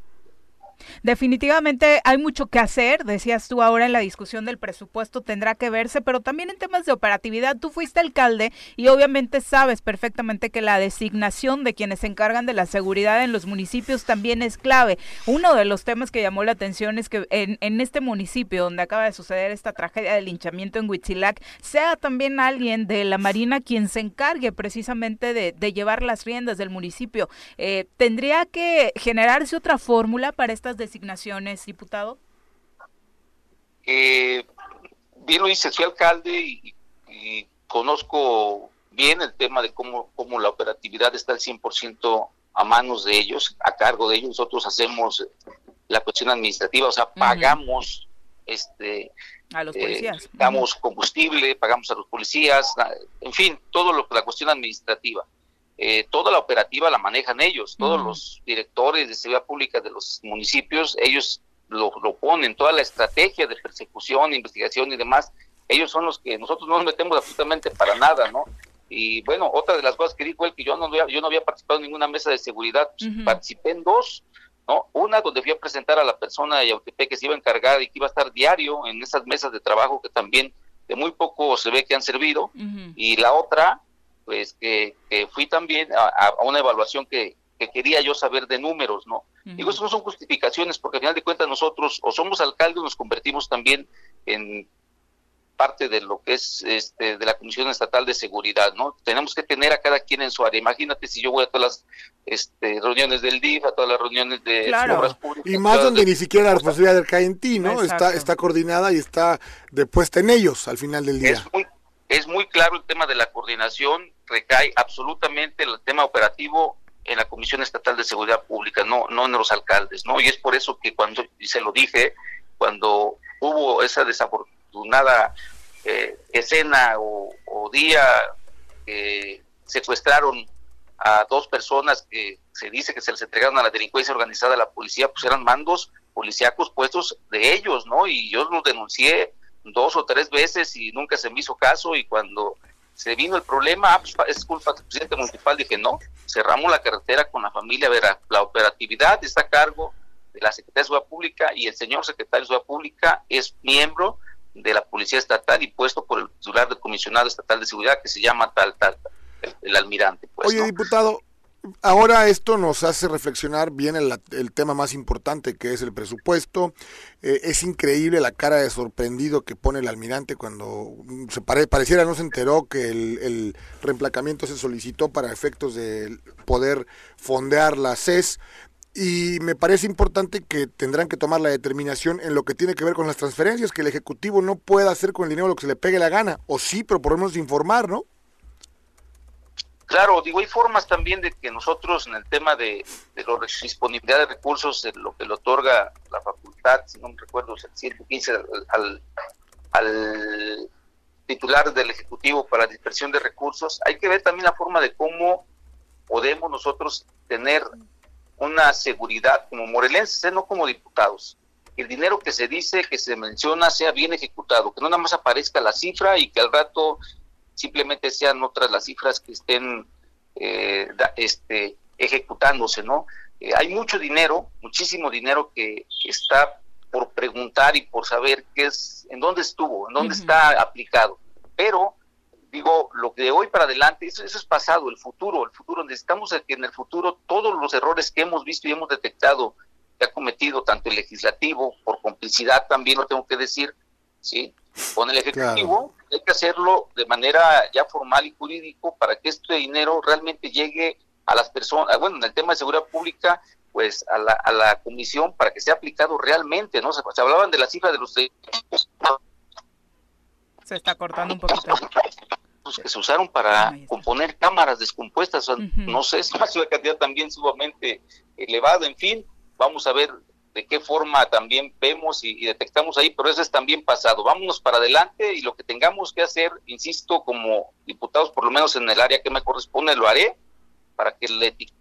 A: Definitivamente hay mucho que hacer, decías tú ahora en la discusión del presupuesto tendrá que verse, pero también en temas de operatividad. Tú fuiste alcalde y obviamente sabes perfectamente que la designación de quienes se encargan de la seguridad en los municipios también es clave. Uno de los temas que llamó la atención es que en, este municipio donde acaba de suceder esta tragedia del linchamiento en Huitzilac, sea también alguien de la Marina quien se encargue precisamente de, llevar las riendas del municipio. Eh, ¿Tendría que generarse otra fórmula para estas designaciones, diputado?
E: Eh, bien lo dice, soy alcalde y, conozco bien el tema de cómo, cómo la operatividad está al 100% a manos de ellos, a cargo de ellos. Nosotros hacemos la cuestión administrativa, o sea, pagamos este
A: a los policías.
E: damos combustible, pagamos a los policías, en fin, todo lo que la cuestión administrativa. Eh, toda la operativa la manejan ellos, todos los directores de seguridad pública de los municipios, ellos lo, lo, ponen, toda la estrategia de persecución, investigación y demás, ellos son los que nosotros no nos metemos absolutamente para nada, ¿no? Y bueno, otra de las cosas que dijo él, que yo no, yo no había participado en ninguna mesa de seguridad, pues, participé en dos, ¿no? Una donde fui a presentar a la persona de Yautepec que se iba a encargar y que iba a estar diario en esas mesas de trabajo que también de muy poco se ve que han servido, y la otra pues que, fui también a, una evaluación que, quería yo saber de números, ¿no? Digo, eso no son justificaciones, porque al final de cuentas nosotros o somos alcaldes o nos convertimos también en parte de lo que es este de la Comisión Estatal de Seguridad, ¿no? Tenemos que tener a cada quien en su área. Imagínate si yo voy a todas las este, reuniones del DIF, a todas las reuniones de obras públicas.
B: Y más donde ni siquiera la responsabilidad recae en ti, ¿no? Está, está coordinada y está depuesta en ellos al final del día.
E: Es muy, es muy claro el tema de la coordinación, recae absolutamente el tema operativo en la Comisión Estatal de Seguridad Pública, no, no en los alcaldes, ¿no? Y es por eso que cuando, se lo dije, cuando hubo esa desafortunada eh, escena o, día que secuestraron a dos personas que se dice que se les entregaron a la delincuencia organizada a la policía, pues eran mandos policíacos puestos de ellos, ¿no? Y yo los denuncié dos o tres veces y nunca se me hizo caso y cuando se vino el problema, ah, pues, es culpa del presidente municipal, dije no, cerramos la carretera con la familia, verá, la operatividad está a cargo de la Secretaría de Seguridad Pública y el señor secretario de Seguridad Pública es miembro de la Policía Estatal y puesto por el titular del Comisionado Estatal de Seguridad que se llama tal, tal, el, almirante. Pues,
B: Oye, diputado, Ahora esto nos hace reflexionar bien el, tema más importante que es el presupuesto. Eh, es increíble la cara de sorprendido que pone el almirante cuando se pareciera no se enteró que el, el, reemplacamiento se solicitó para efectos de poder fondear la CES. Y me parece importante que tendrán que tomar la determinación en lo que tiene que ver con las transferencias, que el Ejecutivo no pueda hacer con el dinero lo que se le pegue la gana, o sí, pero por lo menos informar, ¿no?
E: Claro, digo, hay formas también de que nosotros en el tema de, de la disponibilidad de recursos, lo que le otorga la facultad, si no me recuerdo, el 115 al, al titular del Ejecutivo para dispersión de recursos, hay que ver también la forma de cómo podemos nosotros tener una seguridad como morelenses, ¿eh? no como diputados. Que el dinero que se dice, que se menciona, sea bien ejecutado, que no nada más aparezca la cifra y que al rato simplemente sean otras las cifras que estén eh, este, ejecutándose, ¿no? Eh, hay mucho dinero, muchísimo dinero que está por preguntar y por saber qué es, en dónde estuvo, en dónde está aplicado. Pero, digo, lo que de hoy para adelante, eso, eso es pasado, el futuro, el futuro, necesitamos que en el futuro todos los errores que hemos visto y hemos detectado que ha cometido tanto el legislativo, por complicidad también lo tengo que decir, ¿sí? Con el Ejecutivo hay que hacerlo de manera ya formal y jurídico para que este dinero realmente llegue a las personas, bueno, en el tema de seguridad pública, pues a la, a la comisión para que sea aplicado realmente, ¿no? Se, hablaban de la cifra de los...
A: Se está cortando un poquito.
E: Pues, que se usaron para componer cámaras descompuestas, no sé, si es una cantidad también sumamente elevada, en fin, vamos a ver de qué forma también vemos y, detectamos ahí, pero eso es también pasado. Vámonos para adelante y lo que tengamos que hacer, insisto, como diputados, por lo menos en el área que me corresponde, lo haré para que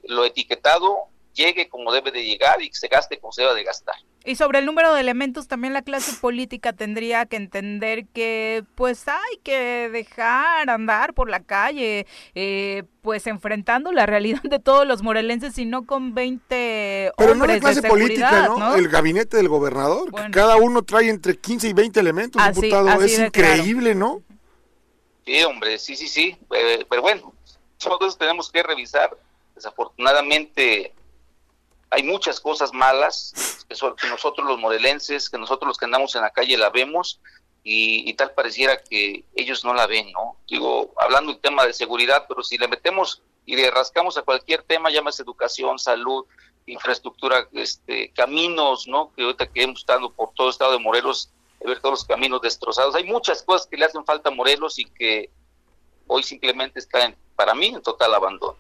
E: lo etiquetado llegue como debe de llegar y que se gaste como se debe de gastar.
A: Y sobre el número de elementos, también la clase política tendría que entender que pues hay que dejar andar por la calle, eh, pues enfrentando la realidad de todos los morelenses y no con 20
B: Pero no la clase política, ¿no? El gabinete del gobernador, cada uno trae entre 15 y 20 elementos, diputado, es increíble, ¿no?
E: Sí, hombre, sí, sí, sí, eh, pero bueno, todos tenemos que revisar, desafortunadamente hay muchas cosas malas que, nosotros los morelenses, que nosotros los que andamos en la calle la vemos y, tal pareciera que ellos no la ven, ¿no? Digo, hablando del tema de seguridad, pero si le metemos y le rascamos a cualquier tema, llámese educación, salud, infraestructura, este, caminos, ¿no? Que ahorita que hemos estado por todo el estado de Morelos, ver todos los caminos destrozados. Hay muchas cosas que le hacen falta a Morelos y que hoy simplemente están, para mí, en total abandono.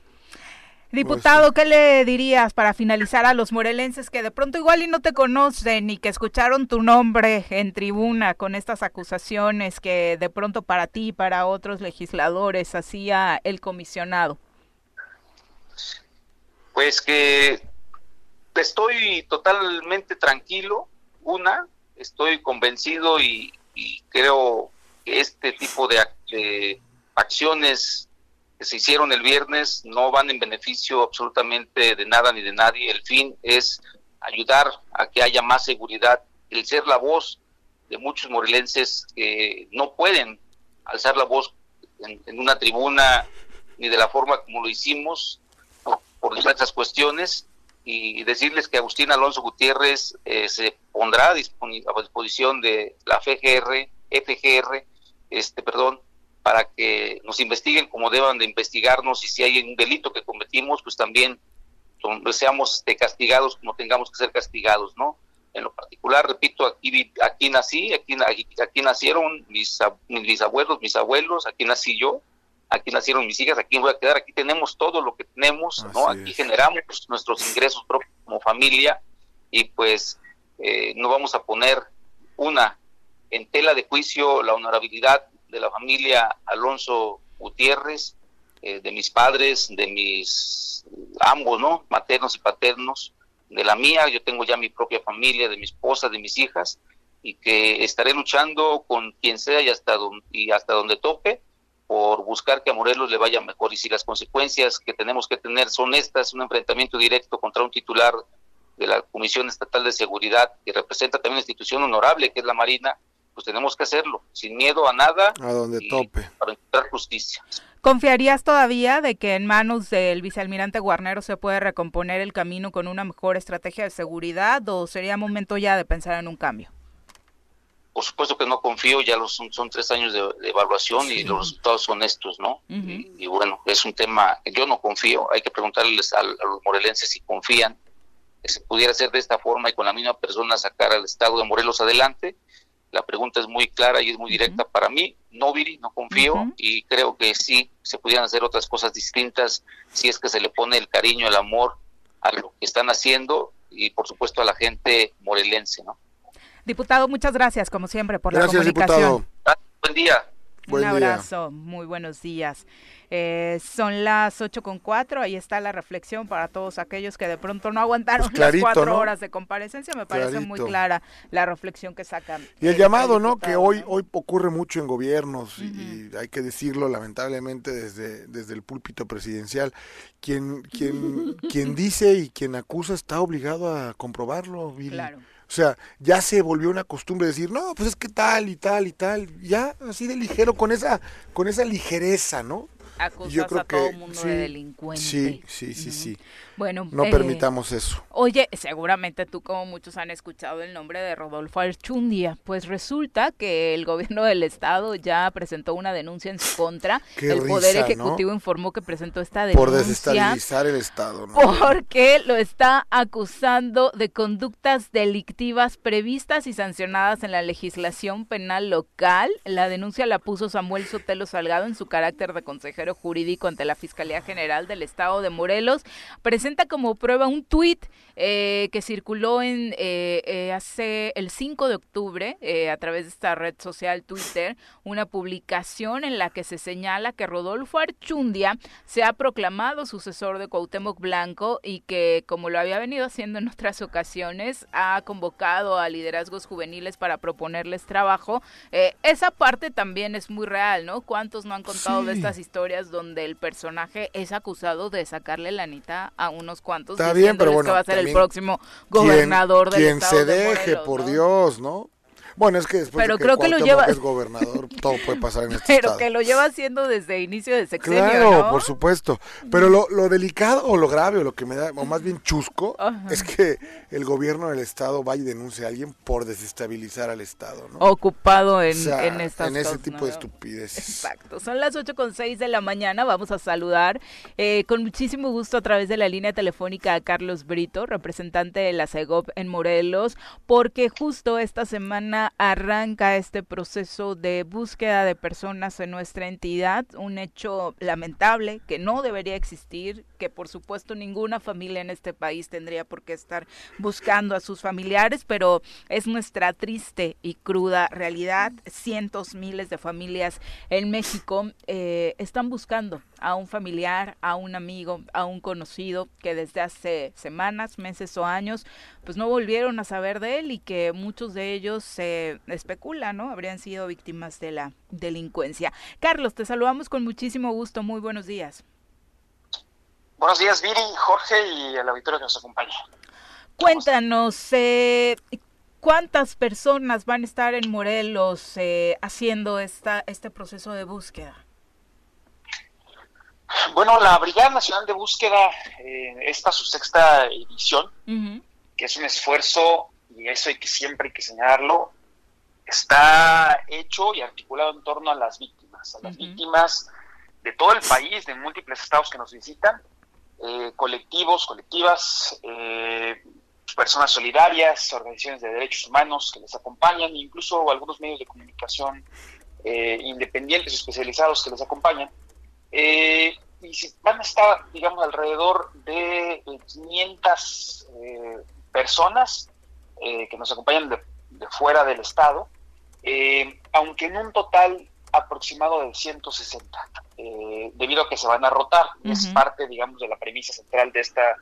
A: Diputado, ¿qué le dirías para finalizar a los morelenses que de pronto igual y no te conocen y que escucharon tu nombre en tribuna con estas acusaciones que de pronto para ti y para otros legisladores hacía el comisionado?
E: Pues que estoy totalmente tranquilo, una, estoy convencido y, creo que este tipo de acciones se hicieron el viernes no van en beneficio absolutamente de nada ni de nadie. El fin es ayudar a que haya más seguridad, el ser la voz de muchos morelenses que no pueden alzar la voz en, una tribuna ni de la forma como lo hicimos por, diversas cuestiones y decirles que Agustín Alonso Gutiérrez eh, se pondrá a, disposición de la FGR, FGR, este, perdón, para que nos investiguen como deban de investigarnos y si hay un delito que cometimos, pues también seamos este, castigados como tengamos que ser castigados, ¿no? En lo particular, repito, aquí, aquí nací, aquí, aquí, nacieron mis, mis abuelos, mis abuelos, aquí nací yo, aquí nacieron mis hijas, aquí voy a quedar, aquí tenemos todo lo que tenemos, ¿no? Aquí generamos nuestros ingresos propios como familia y pues eh, no vamos a poner una en tela de juicio la honorabilidad de la familia Alonso Gutiérrez, eh, de mis padres, de mis ambos, ¿no? Maternos y paternos, de la mía, yo tengo ya mi propia familia, de mi esposa, de mis hijas, y que estaré luchando con quien sea y hasta, donde, y hasta donde tope por buscar que a Morelos le vaya mejor. Y si las consecuencias que tenemos que tener son estas, un enfrentamiento directo contra un titular de la Comisión Estatal de Seguridad, que representa también una institución honorable, que es la Marina, pues tenemos que hacerlo, sin miedo a nada.
B: A donde tope.
E: Para encontrar justicia.
A: ¿Confiarías todavía de que en manos del vicealmirante Guarnero se puede recomponer el camino con una mejor estrategia de seguridad o sería momento ya de pensar en un cambio?
E: Por supuesto que no confío, ya los, son, tres años de, evaluación y los resultados son estos, ¿no? y, bueno, es un tema, yo no confío, hay que preguntarles a, a los morelenses si confían que se pudiera hacer de esta forma y con la misma persona sacar al Estado de Morelos adelante la pregunta es muy clara y es muy directa para mí. No, Viri, no confío y creo que sí se pudieran hacer otras cosas distintas si es que se le pone el cariño, el amor a lo que están haciendo y por supuesto a la gente morelense, ¿no?
A: Diputado, muchas gracias como siempre por la comunicación.
E: Buen día.
A: Un abrazo, muy buenos días. Eh, son las ocho con cuatro, ahí está la reflexión para todos aquellos que de pronto no aguantaron pues las cuatro horas de comparecencia, me parece muy clara la reflexión que sacan.
B: Y el llamado, ¿no? Que hoy, hoy ocurre mucho en gobiernos y, hay que decirlo lamentablemente desde, desde el púlpito presidencial, quien, quien, quien dice y quien acusa está obligado a comprobarlo, Claro. O sea, ya se volvió una costumbre decir, no, pues es que tal y tal y tal, ya así de ligero, con esa, con esa ligereza, ¿no?
A: Acusas a todo el mundo de delincuente.
B: Sí, sí, sí, sí. Bueno, no eh, permitamos eso.
A: Oye, seguramente tú como muchos han escuchado el nombre de Rodolfo Archundia, pues resulta que el gobierno del estado ya presentó una denuncia en su contra. el Poder Ejecutivo informó que presentó esta denuncia.
B: Por desestabilizar el estado, ¿no?
A: Porque lo está acusando de conductas delictivas previstas y sancionadas en la legislación penal local. La denuncia la puso Samuel Sotelo Salgado en su carácter de consejero consejero jurídico ante la Fiscalía General del Estado de Morelos, presenta como prueba un tuit eh, que circuló en eh, eh, hace el 5 de octubre a través de esta red social Twitter, una publicación en la que se señala que Rodolfo Archundia se ha proclamado sucesor de Cuauhtémoc Blanco y que, como lo había venido haciendo en otras ocasiones, ha convocado a liderazgos juveniles para proponerles trabajo. esa parte también es muy real, ¿no? ¿Cuántos no han contado de estas historias donde el personaje es acusado de sacarle la anita a unos cuantos?
B: Está bien, pero bueno,
A: que va a ser el próximo gobernador del
B: quien se deje, por Dios, ¿no? Bueno, es que después
A: pero creo que lo lleva...
B: es gobernador, todo puede pasar en este
A: Pero que lo lleva haciendo desde inicio de sexenio,
B: Claro, por supuesto. Pero lo, lo, delicado o lo grave o lo que me da, o más bien chusco, es que el gobierno del Estado vaya y denuncie a alguien por desestabilizar al Estado, ¿no?
A: Ocupado en, en estas
B: En ese tipo de estupideces.
A: Exacto. Son las ocho con seis de la mañana. Vamos a saludar eh, con muchísimo gusto a través de la línea telefónica a Carlos Brito, representante de la CEGOP en Morelos, porque justo esta semana arranca este proceso de búsqueda de personas en nuestra entidad, un hecho lamentable que no debería existir, que por supuesto ninguna familia en este país tendría por qué estar buscando a sus familiares, pero es nuestra triste y cruda realidad. Cientos, miles de familias en México eh, están buscando a un familiar, a un amigo, a un conocido que desde hace semanas, meses o años, pues no volvieron a saber de él y que muchos de ellos se especula, ¿no? Habrían sido víctimas de la delincuencia. Carlos, te saludamos con muchísimo gusto. Muy buenos días.
F: Buenos días, Viri, Jorge y el auditorio que nos acompaña.
A: Cuéntanos, eh, ¿cuántas personas van a estar en Morelos eh, haciendo esta, este proceso de búsqueda?
F: Bueno, la Brigada Nacional de Búsqueda, eh, esta su sexta edición, que es un esfuerzo, y eso hay que siempre hay que señalarlo, está hecho y articulado en torno a las víctimas, a las víctimas de todo el país, de múltiples estados que nos visitan, eh, colectivos, colectivas, eh, personas solidarias, organizaciones de derechos humanos que les acompañan, incluso algunos medios de comunicación eh, independientes, especializados que les acompañan. Eh, y van a estar, digamos, alrededor de 500 eh, personas eh, que nos acompañan de, fuera del estado, aunque en un total aproximado de 160, debido a que se van a rotar, es parte, digamos, de la premisa central de esta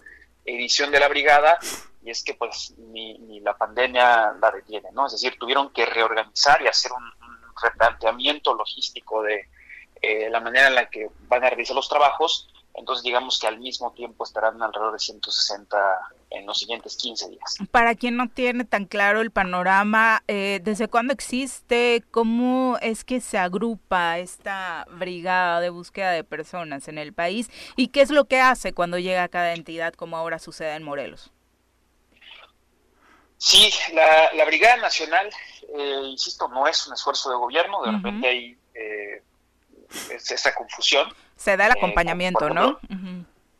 F: edición de la brigada, y es que pues ni, la pandemia la detiene, ¿no? Es decir, tuvieron que reorganizar y hacer un replanteamiento logístico de, eh, la manera en la que van a realizar los trabajos, entonces digamos que al mismo tiempo estarán alrededor de 160 en los siguientes 15 días.
A: Para quien no tiene tan claro el panorama, eh, ¿desde cuándo existe? ¿Cómo es que se agrupa esta brigada de búsqueda de personas en el país? ¿Y qué es lo que hace cuando llega a cada entidad como ahora sucede en Morelos?
F: Sí, la, Brigada Nacional, eh, insisto, no es un esfuerzo de gobierno, de repente hay esa confusión.
A: Se da el eh, acompañamiento, ¿no?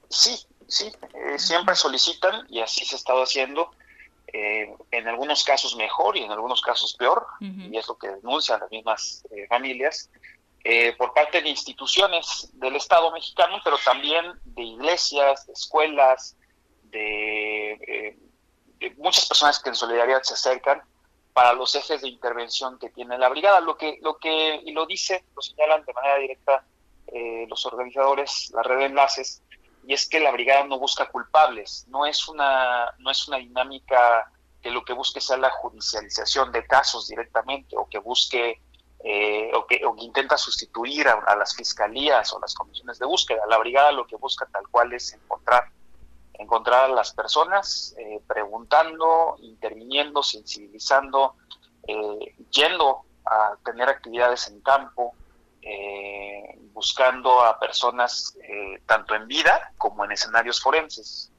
F: Sí, sí, eh, siempre solicitan y así se ha estado haciendo. Eh, en algunos casos mejor y en algunos casos peor, y es lo que denuncian las mismas familias, por parte de instituciones del Estado mexicano, pero también de iglesias, de escuelas, de, de muchas personas que en solidaridad se acercan para los ejes de intervención que tiene la brigada. Lo que, lo que, y lo dice, lo señalan de manera directa eh, los organizadores, la red de enlaces, y es que la brigada no busca culpables, no es una, no es una dinámica que lo que busque sea la judicialización de casos directamente, o que busque eh, o, que, o, que, intenta sustituir a, las fiscalías o las comisiones de búsqueda. La brigada lo que busca tal cual es encontrar encontrar a las personas, eh, preguntando, interviniendo, sensibilizando, eh, yendo a tener actividades en campo, eh, buscando a personas tanto en vida como en escenarios forenses,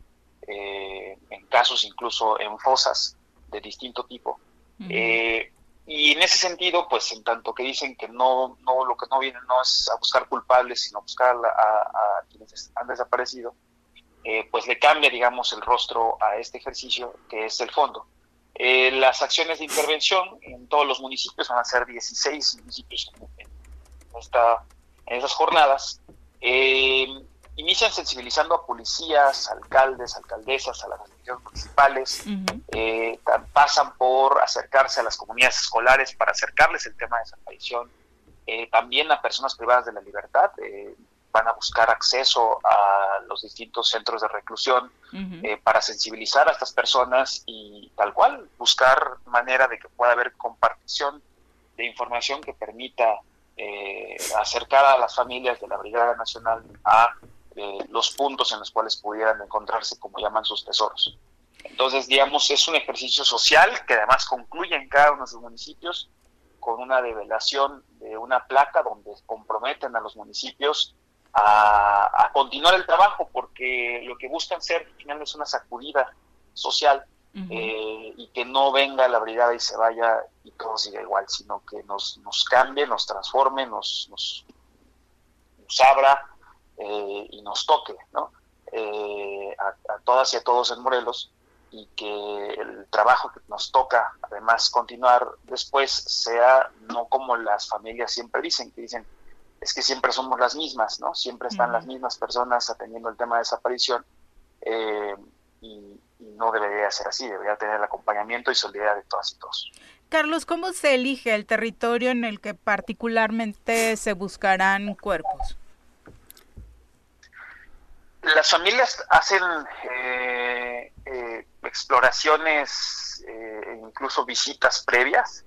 F: en casos incluso en fosas de distinto tipo. y en ese sentido, pues en tanto que dicen que no, no lo que no viene no es a buscar culpables, sino a buscar a quienes han desaparecido, eh, pues le cambia, digamos, el rostro a este ejercicio que es el fondo. Eh, las acciones de intervención en todos los municipios van a ser 16 municipios esta, en esas jornadas. Eh, inician sensibilizando a policías, alcaldes, alcaldesas, a las administraciones municipales, eh, pasan por acercarse a las comunidades escolares para acercarles el tema de desaparición, eh, también a personas privadas de la libertad, eh, van a buscar acceso a los distintos centros de reclusión para sensibilizar a estas personas y tal cual buscar manera de que pueda haber compartición de información que permita acercar a las familias de la Brigada Nacional a los puntos en los cuales pudieran encontrarse, como llaman sus tesoros. Entonces, digamos, es un ejercicio social que además concluye en cada uno de sus municipios con una develación de una placa donde comprometen a los municipios a, continuar el trabajo, porque lo que buscan ser al final es una sacudida social eh, y que no venga la brigada y se vaya y todo siga igual, sino que nos, nos cambie, nos transforme, nos, nos, nos abra eh, y nos toque, ¿no? Eh, a, todas y a todos en Morelos y que el trabajo que nos toca además continuar después sea no como las familias siempre dicen, que dicen es que siempre somos las mismas, ¿no? Siempre están las mismas personas atendiendo el tema de desaparición eh, y, no debería ser así, debería tener el acompañamiento y solidaridad de todas y todos.
A: Carlos, ¿cómo se elige el territorio en el que particularmente se buscarán cuerpos?
F: las familias hacen eh, eh, exploraciones e incluso visitas previas.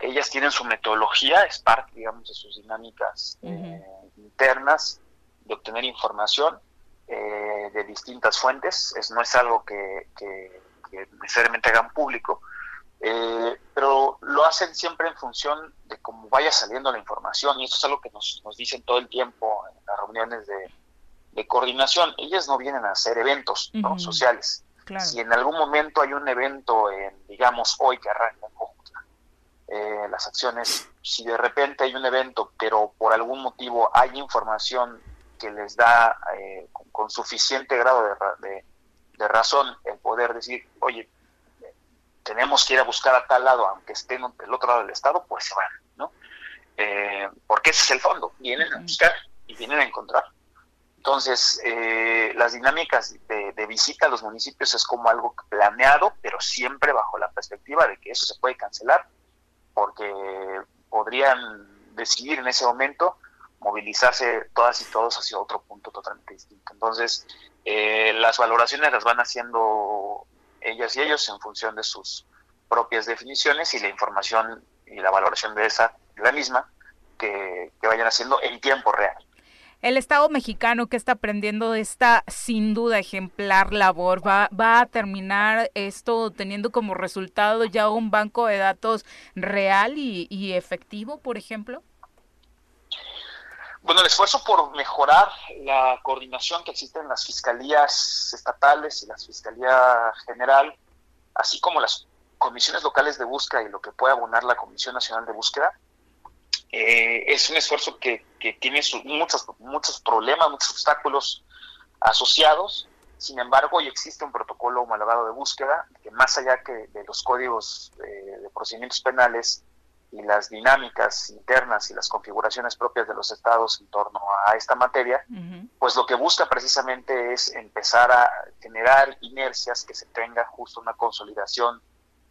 F: Ellas tienen su metodología, es parte, digamos, de sus dinámicas internas de obtener información de distintas fuentes. Es, no es algo que, necesariamente hagan público, pero lo hacen siempre en función de cómo vaya saliendo la información y eso es algo que nos, nos dicen todo el tiempo en las reuniones de, de coordinación. Ellas no vienen a hacer eventos sociales. Si en algún momento hay un evento, en, digamos, hoy que arranca eh, las acciones, si de repente hay un evento, pero por algún motivo hay información que les da eh, con, suficiente grado de, de, razón el poder decir, oye, tenemos que ir a buscar a tal lado, aunque estén del otro lado del Estado, pues se van, ¿no? Eh, porque ese es el fondo, vienen a buscar y vienen a encontrar. Entonces, eh, las dinámicas de, visita a los municipios es como algo planeado, pero siempre bajo la perspectiva de que eso se puede cancelar, porque podrían decidir en ese momento movilizarse todas y todos hacia otro punto totalmente distinto. Entonces, eh, las valoraciones las van haciendo ellas y ellos en función de sus propias definiciones y la información y la valoración de esa, la misma, que vayan haciendo en tiempo real
A: el Estado mexicano que está aprendiendo esta sin duda ejemplar labor va, va a terminar esto teniendo como resultado ya un banco de datos real y, efectivo, por ejemplo?
F: Bueno, el esfuerzo por mejorar la coordinación que existe en las fiscalías estatales y la Fiscalía General, así como las comisiones locales de búsqueda y lo que puede abonar la Comisión Nacional de Búsqueda, eh, es un esfuerzo que, tiene muchos, muchos problemas, muchos obstáculos asociados. Sin embargo, hoy existe un protocolo homologado de búsqueda que más allá que de los códigos de procedimientos penales y las dinámicas internas y las configuraciones propias de los estados en torno a esta materia, pues lo que busca precisamente es empezar a generar inercias que se tenga justo una consolidación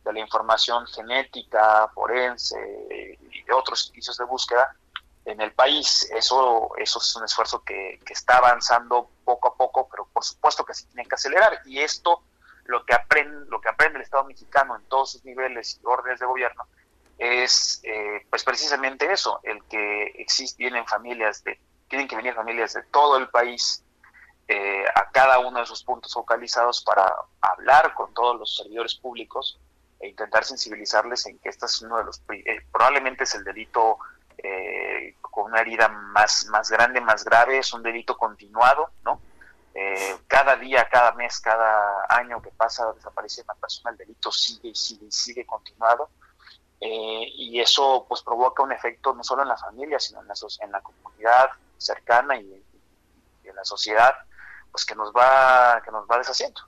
F: de la información genética, forense y de otros servicios de búsqueda en el país. Eso, eso es un esfuerzo que, está avanzando poco a poco, pero por supuesto que se tiene que acelerar. Y esto, lo que aprende, lo que aprende el Estado mexicano en todos sus niveles y órdenes de gobierno, es eh, pues precisamente eso, el que existen, vienen familias de, tienen que venir familias de todo el país eh, a cada uno de sus puntos focalizados para hablar con todos los servidores públicos e intentar sensibilizarles en que este es uno de los, eh, probablemente es el delito eh, con una herida más, más grande, más grave, es un delito continuado, ¿no? Eh, cada día, cada mes, cada año que pasa desaparece una persona, el delito sigue y sigue y sigue continuado. Y eso pues provoca un efecto no solo en la familia, sino en la, en la comunidad cercana y, y en la sociedad, pues que nos va, que nos va deshaciendo.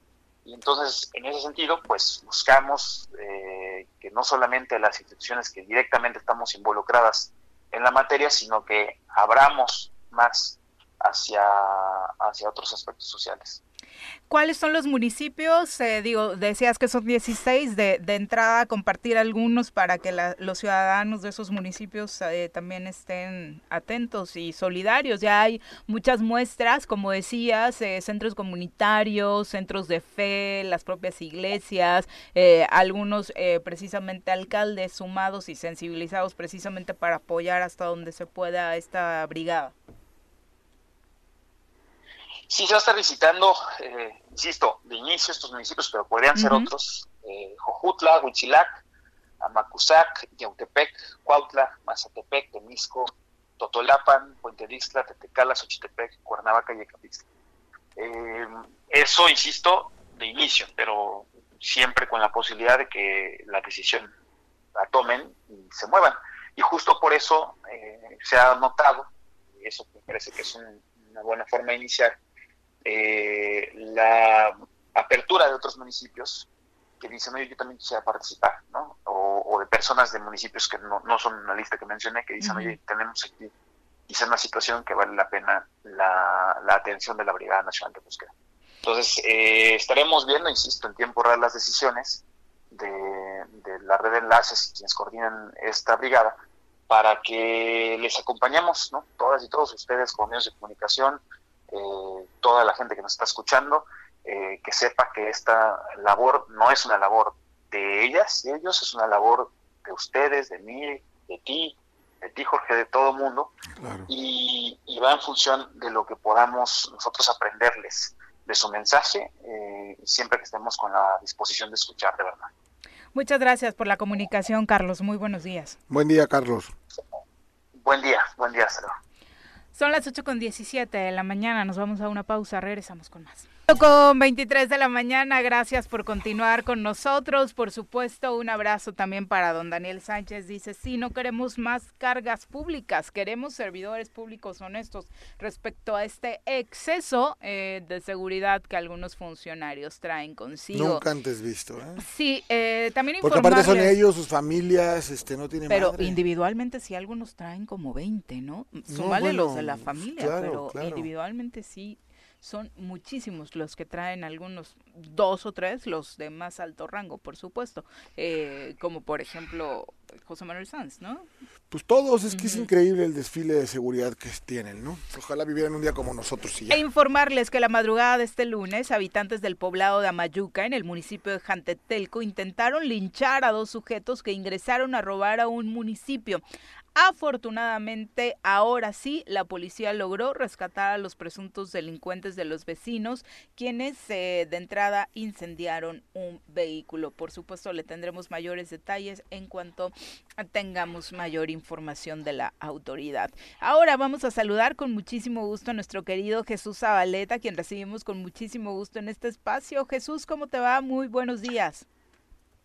F: Y entonces, en ese sentido, pues buscamos eh, que no solamente las instituciones que directamente estamos involucradas en la materia, sino que abramos más hacia, hacia otros aspectos sociales.
A: ¿Cuáles son los municipios? Eh, digo, decías que son 16 de, de entrada, compartir algunos para que los ciudadanos de esos municipios eh, también estén atentos y solidarios. Ya hay muchas muestras, como decías, eh, centros comunitarios, centros de fe, las propias iglesias, algunos precisamente alcaldes sumados y sensibilizados precisamente para apoyar hasta donde se pueda esta brigada.
F: Sí, se va a estar visitando, eh, insisto, de inicio estos municipios, pero podrían ser otros, eh, Jojutla, Huichilac, Amacuzac, Yautepec, Cuautla, Mazatepec, Temisco, Totolapan, Puente Dixtla, Tetecala, Xochitepec, Cuernavaca y Ecapixtla. Eh, eso, insisto, de inicio, pero siempre con la posibilidad de que la decisión la tomen y se muevan. Y justo por eso eh, se ha notado, y eso me parece que es una buena forma de iniciar, eh, la apertura de otros municipios que dicen, oye, yo también quisiera participar, ¿no? O, de personas de municipios que no, no son una lista que mencioné, que dicen, oye, tenemos aquí quizá una situación que vale la pena la, la atención de la Brigada Nacional de Búsqueda. Entonces, eh, estaremos viendo, insisto, en tiempo real las decisiones de, de la red de enlaces y quienes coordinan esta brigada para que les acompañemos, ¿no? Todas y todos ustedes con medios de comunicación, eh, toda la gente que nos está escuchando, eh, que sepa que esta labor no es una labor de ellas y ellos, es una labor de ustedes, de mí, de ti, de ti Jorge, de todo el mundo, y, va en función de lo que podamos nosotros aprenderles de su mensaje, eh, siempre que estemos con la disposición de escuchar de verdad.
A: Muchas gracias por la comunicación, Carlos. Muy buenos días.
B: Buen día, Carlos.
F: Buen día, buen día, Cero.
A: Son las 8 con 17 de la mañana, nos vamos a una pausa, regresamos con más. Con 23 de la mañana, gracias por continuar con nosotros. Por supuesto, un abrazo también para don Daniel Sánchez. Dice, sí, no queremos más cargas públicas, queremos servidores públicos honestos respecto a este exceso eh, de seguridad que algunos funcionarios traen consigo.
B: Nunca antes visto, ¿eh?
A: Sí, eh, también
B: Porque aparte son ellos, sus familias, este, no tienen
A: Pero individualmente sí, algunos traen como 20, ¿no? Son no, los de la familia, pero individualmente sí son muchísimos los que traen algunos dos o tres, los de más alto rango, por supuesto, eh, como por ejemplo José Manuel Sanz, ¿no?
B: Pues todos, es que es increíble el desfile de seguridad que tienen, ¿no? Ojalá vivieran un día como nosotros.
A: E informarles que la madrugada de este lunes, habitantes del poblado de Amayuca, en el municipio de Jantetelco, intentaron linchar a dos sujetos que ingresaron a robar a un municipio. Afortunadamente, ahora sí, la policía logró rescatar a los presuntos delincuentes de los vecinos, quienes eh, de entrada incendiaron un vehículo. Por supuesto, le tendremos mayores detalles en cuanto tengamos mayor información de la autoridad. Ahora vamos a saludar con muchísimo gusto a nuestro querido Jesús Zabaleta, quien recibimos con muchísimo gusto en este espacio. Jesús, ¿cómo te va? Muy buenos días.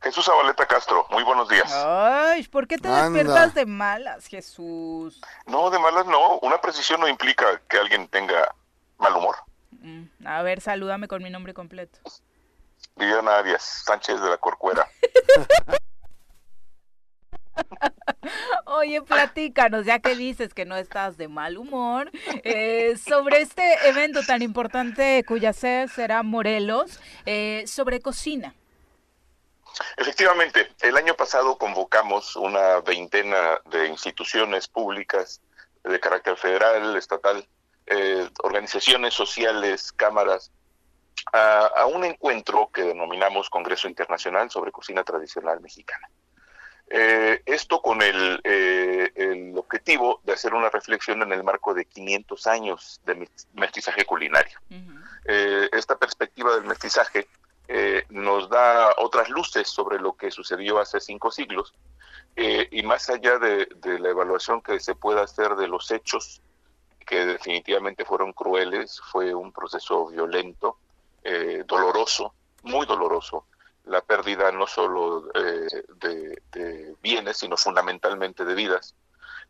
G: Jesús Zabaleta Castro, muy buenos días.
A: Ay, ¿por qué te despiertas de malas, Jesús?
G: No, de malas no. Una precisión no implica que alguien tenga mal humor.
A: Mm, a ver, salúdame con mi nombre completo.
G: Viviana Arias Sánchez de la Corcuera.
A: Oye, platícanos, ya que dices que no estás de mal humor, eh, sobre este evento tan importante cuya sede será Morelos, eh, sobre cocina.
G: Efectivamente, el año pasado convocamos una veintena de instituciones públicas de carácter federal, estatal, eh, organizaciones sociales, cámaras, a, un encuentro que denominamos Congreso Internacional sobre Cocina Tradicional Mexicana. Eh, esto con el, eh, el, objetivo de hacer una reflexión en el marco de 500 años de mestizaje culinario. esta perspectiva del mestizaje eh, nos da otras luces sobre lo que sucedió hace cinco siglos eh, y más allá de, la evaluación que se pueda hacer de los hechos que definitivamente fueron crueles, fue un proceso violento, eh, doloroso, muy doloroso, la pérdida no solo de, de, bienes, sino fundamentalmente de vidas,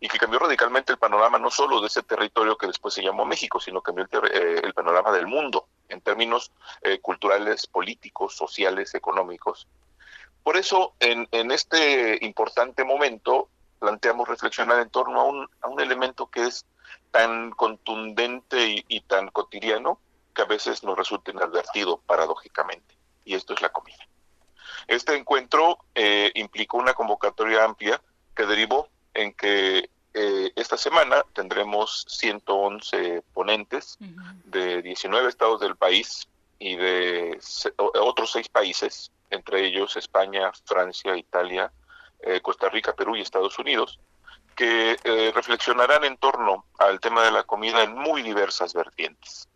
G: y que cambió radicalmente el panorama no solo de ese territorio que después se llamó México, sino cambió el panorama del mundo en términos eh, culturales, políticos, sociales, económicos. Por eso, en, este importante momento, planteamos reflexionar en torno a un, elemento que es tan contundente y, tan cotidiano que a veces nos resulta inadvertido paradójicamente. Y esto es la comida. Este encuentro eh, implicó una convocatoria amplia que derivó en que eh, esta semana tendremos 111 ponentes de 19 estados del país y de otros seis países, entre ellos España, Francia, Italia, eh, Costa Rica, Perú y Estados Unidos, que eh, reflexionarán en torno al tema de la comida en muy diversas vertientes.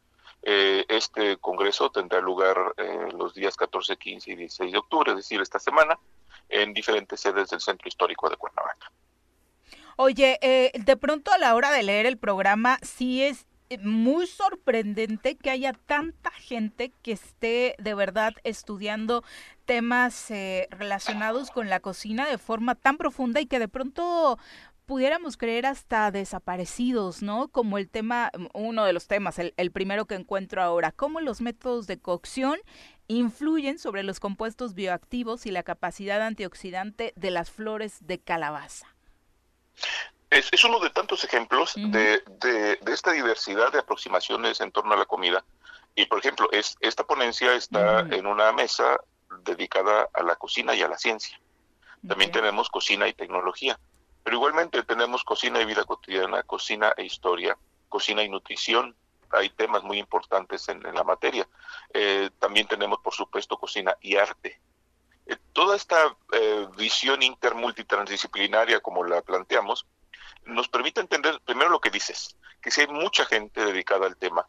G: Eh, este congreso tendrá lugar los días 14, 15 y 16 de octubre, es decir, esta semana, en diferentes sedes del Centro Histórico de Cuernavaca.
A: Oye, de pronto a la hora de leer el programa, sí es muy sorprendente que haya tanta gente que esté de verdad estudiando temas eh, relacionados con la cocina de forma tan profunda y que de pronto pudiéramos creer hasta desaparecidos, ¿no? Como el tema, uno de los temas, el, el primero que encuentro ahora, cómo los métodos de cocción influyen sobre los compuestos bioactivos y la capacidad antioxidante de las flores de calabaza.
G: Es, uno de tantos ejemplos de, de, esta diversidad de aproximaciones en torno a la comida. Y, por ejemplo, es, esta ponencia está en una mesa dedicada a la cocina y a la ciencia. También tenemos cocina y tecnología. Pero igualmente tenemos cocina y vida cotidiana, cocina e historia, cocina y nutrición. Hay temas muy importantes en, la materia. Eh, también tenemos, por supuesto, cocina y arte. Toda esta eh, visión intermultitransdisciplinaria, como la planteamos, nos permite entender primero lo que dices, que si hay mucha gente dedicada al tema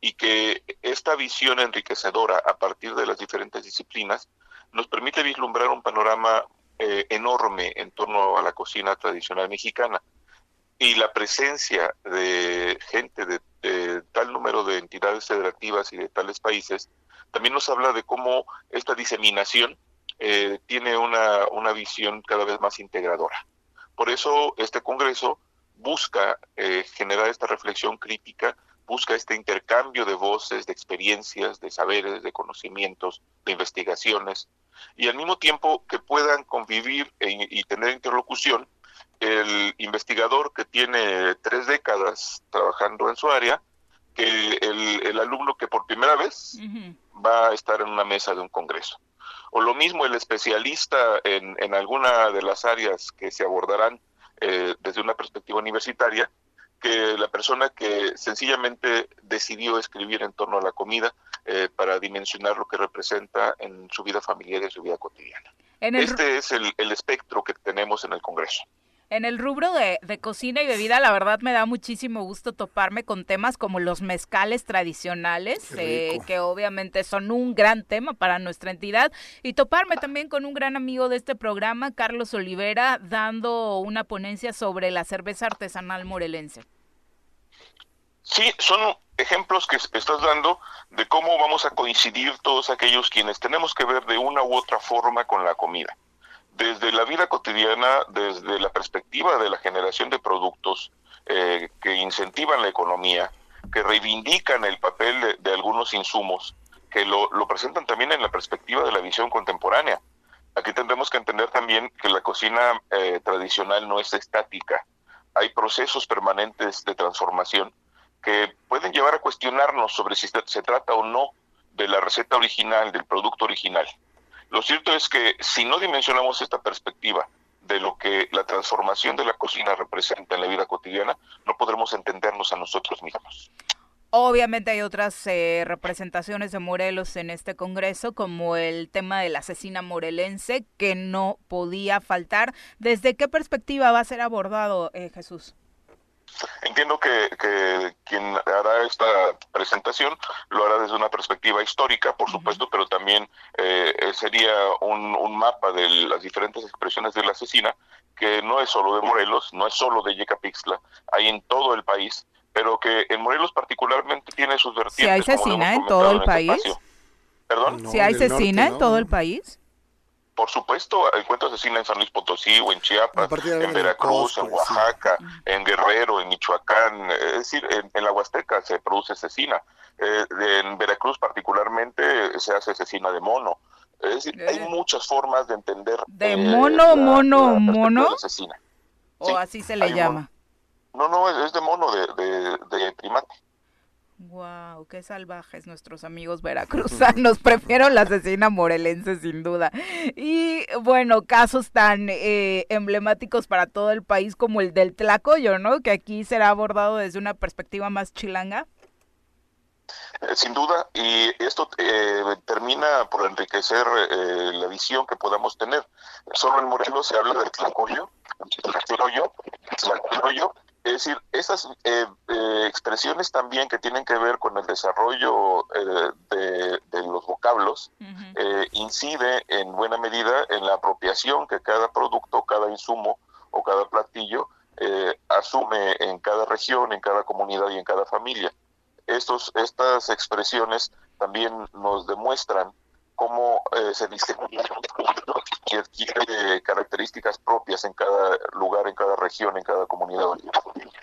G: y que esta visión enriquecedora a partir de las diferentes disciplinas nos permite vislumbrar un panorama eh, enorme en torno a la cocina tradicional mexicana. Y la presencia de gente de, tal número de entidades federativas y de tales países también nos habla de cómo esta diseminación eh, tiene una, una visión cada vez más integradora. Por eso este Congreso busca eh, generar esta reflexión crítica, busca este intercambio de voces, de experiencias, de saberes, de conocimientos, de investigaciones, y al mismo tiempo que puedan convivir e, y tener interlocución el investigador que tiene tres décadas trabajando en su área, que el, alumno que por primera vez va a estar en una mesa de un congreso o lo mismo el especialista en, en alguna de las áreas que se abordarán eh, desde una perspectiva universitaria, que la persona que sencillamente decidió escribir en torno a la comida eh, para dimensionar lo que representa en su vida familiar y en su vida cotidiana. Este es el, el espectro que tenemos en el Congreso.
A: En el rubro de, cocina y bebida, la verdad me da muchísimo gusto toparme con temas como los mezcales tradicionales, eh, que obviamente son un gran tema para nuestra entidad, y toparme también con un gran amigo de este programa, Carlos Olivera, dando una ponencia sobre la cerveza artesanal morelense.
G: Sí, son ejemplos que estás dando de cómo vamos a coincidir todos aquellos quienes tenemos que ver de una u otra forma con la comida desde la vida cotidiana, desde la perspectiva de la generación de productos eh, que incentivan la economía, que reivindican el papel de, algunos insumos, que lo, presentan también en la perspectiva de la visión contemporánea. Aquí tendremos que entender también que la cocina eh, tradicional no es estática. Hay procesos permanentes de transformación que pueden llevar a cuestionarnos sobre si se trata o no de la receta original, del producto original. Lo cierto es que si no dimensionamos esta perspectiva de lo que la transformación de la cocina representa en la vida cotidiana, no podremos entendernos a nosotros mismos.
A: Obviamente hay otras eh, representaciones de Morelos en este Congreso, como el tema de la asesina morelense, que no podía faltar. ¿Desde qué perspectiva va a ser abordado, eh, Jesús?
G: Entiendo que, quien hará esta presentación lo hará desde una perspectiva histórica, por supuesto, pero también eh, sería un, mapa de las diferentes expresiones de la asesina, que no es solo de Morelos, no es solo de Yecapixtla, hay en todo el país, pero que en Morelos particularmente tiene sus vertientes. ¿Si
A: hay asesina en todo el país?
G: ¿Perdón?
A: ¿Si hay asesina en todo el país?
G: Por supuesto, encuentros asesina en San Luis Potosí o en Chiapas, en Veracruz, en Oaxaca, en Guerrero, en Michoacán, es decir, en, la Huasteca se produce asesina. Eh, en Veracruz particularmente se hace asesina de mono. Es decir, hay eh. muchas formas de entender.
A: ¿De eh, mono, mono, mono? ¿O así se le llama?
G: No, no, es de mono, de, de primate.
A: Wow, qué salvajes nuestros amigos veracruzanos. Prefiero la asesina morelense sin duda. Y bueno, casos tan eh, emblemáticos para todo el país como el del Tlacoyo, ¿no? Que aquí será abordado desde una perspectiva más chilanga.
G: Eh, sin duda, y esto eh, termina por enriquecer la visión que podamos tener. Solo en Morelos se habla del Tlacoyo, Tlacoyo, Tlacoyo es decir, esas eh, eh, expresiones también que tienen que ver con el desarrollo eh, de, los vocablos incide en buena medida en la apropiación que cada producto, cada insumo o cada platillo asume en cada región, en cada comunidad y en cada familia. Estos, estas expresiones también nos demuestran cómo eh, se distribuye y adquiere características propias en cada lugar, en cada región, en cada comunidad.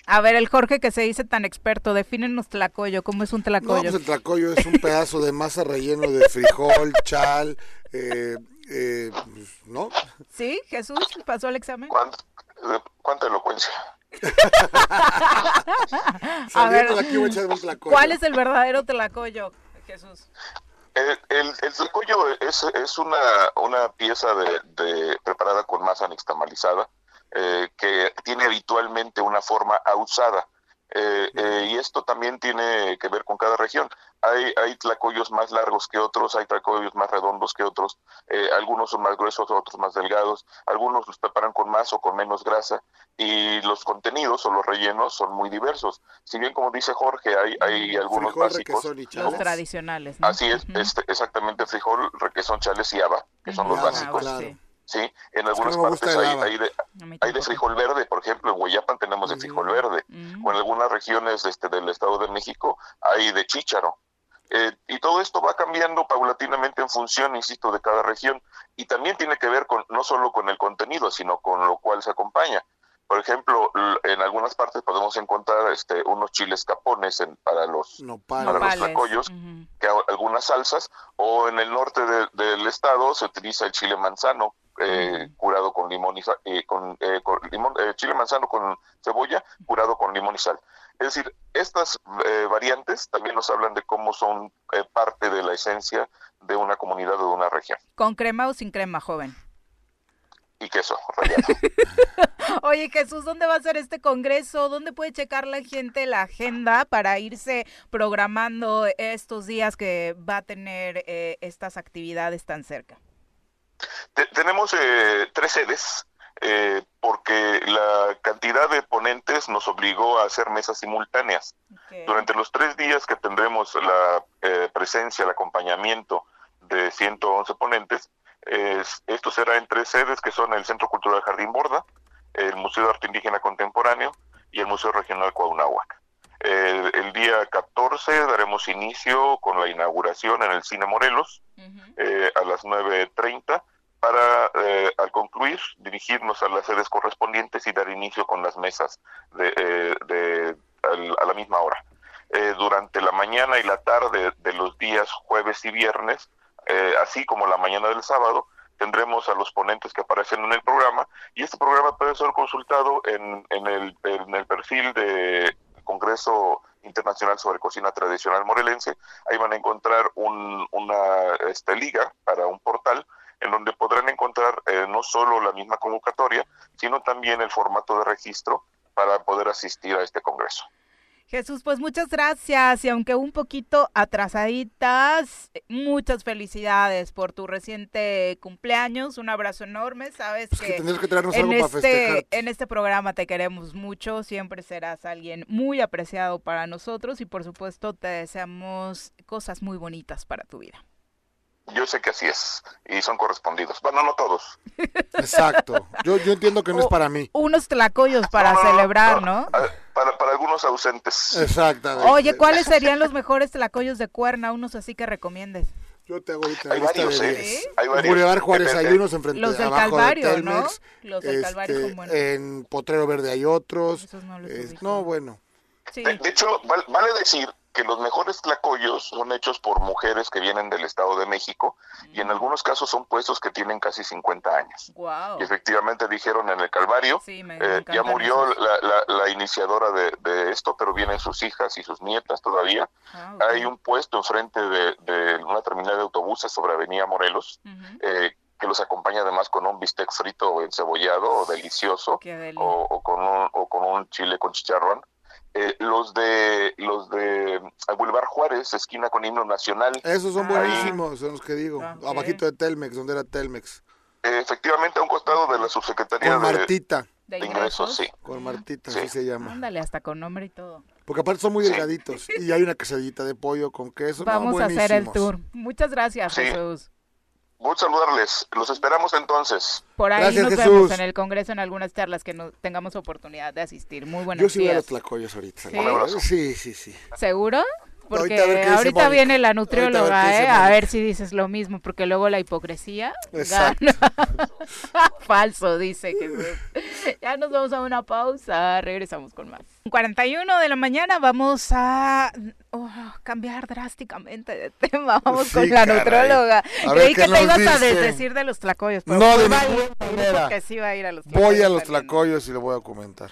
A: A ver, el Jorge que se dice tan experto, defínenos tlacoyo, ¿cómo es un tlacoyo?
B: No, pues el tlacoyo es un pedazo de masa relleno de frijol, chal, eh, eh, ¿no?
A: Sí, Jesús, pasó el examen.
G: ¿Cuánta elocuencia?
A: a ver, ¿cuál es el verdadero tlacoyo, Jesús?
G: El, el, es, es una, una pieza de, preparada con masa nixtamalizada eh, que tiene habitualmente una forma ausada. Eh, eh, y esto también tiene que ver con cada región. Hay, hay tlacoyos más largos que otros, hay tlacoyos más redondos que otros, eh, algunos son más gruesos, otros más delgados, algunos los preparan con más o con menos grasa y los contenidos o los rellenos son muy diversos. Si bien como dice Jorge, hay, hay algunos básicos.
A: Los tradicionales.
G: Así es, este, exactamente, frijol, requesón, chales y haba, que son los básicos. Sí, en algunas partes hay, de, hay, de, frijol verde, por ejemplo, en Hueyapan tenemos de frijol verde, o en algunas regiones este, del Estado de México hay de chícharo. Eh, y todo esto va cambiando paulatinamente en función, insisto, de cada región, y también tiene que ver con no solo con el contenido, sino con lo cual se acompaña. Por ejemplo, en algunas partes podemos encontrar este, unos chiles capones para los para los tacoyos, que algunas salsas, o en el norte del estado se utiliza el chile manzano, eh, curado con limón y eh, con, eh, limón, chile manzano con cebolla curado con limón y sal. Es decir, estas variantes también nos hablan de cómo son parte de la esencia de una comunidad o de una región.
A: ¿Con crema o sin crema, joven?
G: Y queso, rallado.
A: Oye, Jesús, ¿dónde va a ser este congreso? ¿Dónde puede checar la gente la agenda para irse programando estos días que va a tener estas actividades tan cerca?
G: Tenemos eh, tres sedes. Eh, porque la cantidad de ponentes nos obligó a hacer mesas simultáneas. Durante los tres días que tendremos la eh, presencia, el acompañamiento de 111 ponentes, esto será en tres sedes que son el Centro Cultural Jardín Borda, el Museo de Arte Indígena Contemporáneo y el Museo Regional Coaunahuac. el día 14 daremos inicio con la inauguración en el Cine Morelos a las 9.30 para, eh, al concluir, dirigirnos a las sedes correspondientes y dar inicio con las mesas de, eh, a la misma hora. Eh, durante la mañana y la tarde de los días jueves y viernes, así como la mañana del sábado, tendremos a los ponentes que aparecen en el programa y este programa puede ser consultado en, en, el, en el perfil de Congreso Internacional sobre Cocina Tradicional Morelense. Ahí van a encontrar un, una este, liga para un portal en donde podrán encontrar eh, no solo la misma convocatoria, sino también el formato de registro para poder asistir a este Congreso.
A: Jesús, pues muchas gracias. Y aunque un poquito atrasaditas, muchas felicidades por tu reciente cumpleaños, un abrazo enorme, sabes que, en, este, en este programa te queremos mucho, siempre serás alguien muy apreciado para nosotros. Y por supuesto te deseamos cosas muy bonitas para tu vida.
G: Yo sé que así es y son correspondidos. Bueno, no todos.
B: Exacto. Yo, yo entiendo que no es para mí.
A: Unos tlacoyos para celebrar, ¿no?
G: Para, para algunos ausentes.
B: Exactamente.
A: Oye, ¿cuáles serían los mejores tlacoyos de cuerna? Unos así que recomiendes.
B: Yo te hago ahorita
G: hay varios, ¿eh?
B: Hay varios. Boulevard Juárez hay unos enfrente
A: Los del Calvario, ¿no? Los del Calvario
B: son
A: este, buenos.
B: En Potrero Verde hay otros. no, bueno.
G: Sí. De, hecho, vale decir que los mejores tlacoyos son hechos por mujeres que vienen del Estado de México y en mm. algunos casos son puestos que tienen casi 50 años. Y efectivamente dijeron en el Calvario, eh, ya murió la, iniciadora de, esto, pero vienen sus hijas y sus nietas todavía. Ah, Hay un puesto enfrente de, una terminal de autobuses sobre Avenida Morelos. Eh, que los acompaña además con un bistec frito encebollado o delicioso o, con un, o con un chile con chicharrón eh, los de los de Boulevard Juárez, esquina con himno nacional.
B: Esos son buenísimos, son los que digo. Ah, Abajito de Telmex, donde era Telmex.
G: Eh, efectivamente, a un costado de la subsecretaría
B: con Martita.
G: De, ingresos, sí.
B: Con Martita, así se llama.
A: Ándale, hasta con nombre y todo.
B: Porque aparte son muy delgaditos. Y hay una quesadillita de pollo con queso.
A: Vamos a hacer el tour. Muchas gracias, Jesús.
G: Gusto saludarles. Los esperamos entonces.
A: Por ahí nos vemos en el Congreso en algunas charlas que no tengamos oportunidad de asistir. Muy buenos
B: días. Yo
A: sí
B: voy a los tlacoyos ahorita. ¿Sí? sí, sí,
A: ¿Seguro? Porque ahorita, viene la nutrióloga, ¿eh? A ver si dices lo mismo, porque luego la hipocresía Exacto. Falso, dice que Ya nos vamos a una pausa, regresamos con más. 41 de la mañana vamos a oh, cambiar drásticamente de tema. Vamos con la nutrióloga. Creí que te ibas a decir de los tlacoyos.
B: Pero no, de ninguna manera.
A: Sí va a ir a los
B: tlacoyos. Voy a los tlacoyos y lo voy a comentar.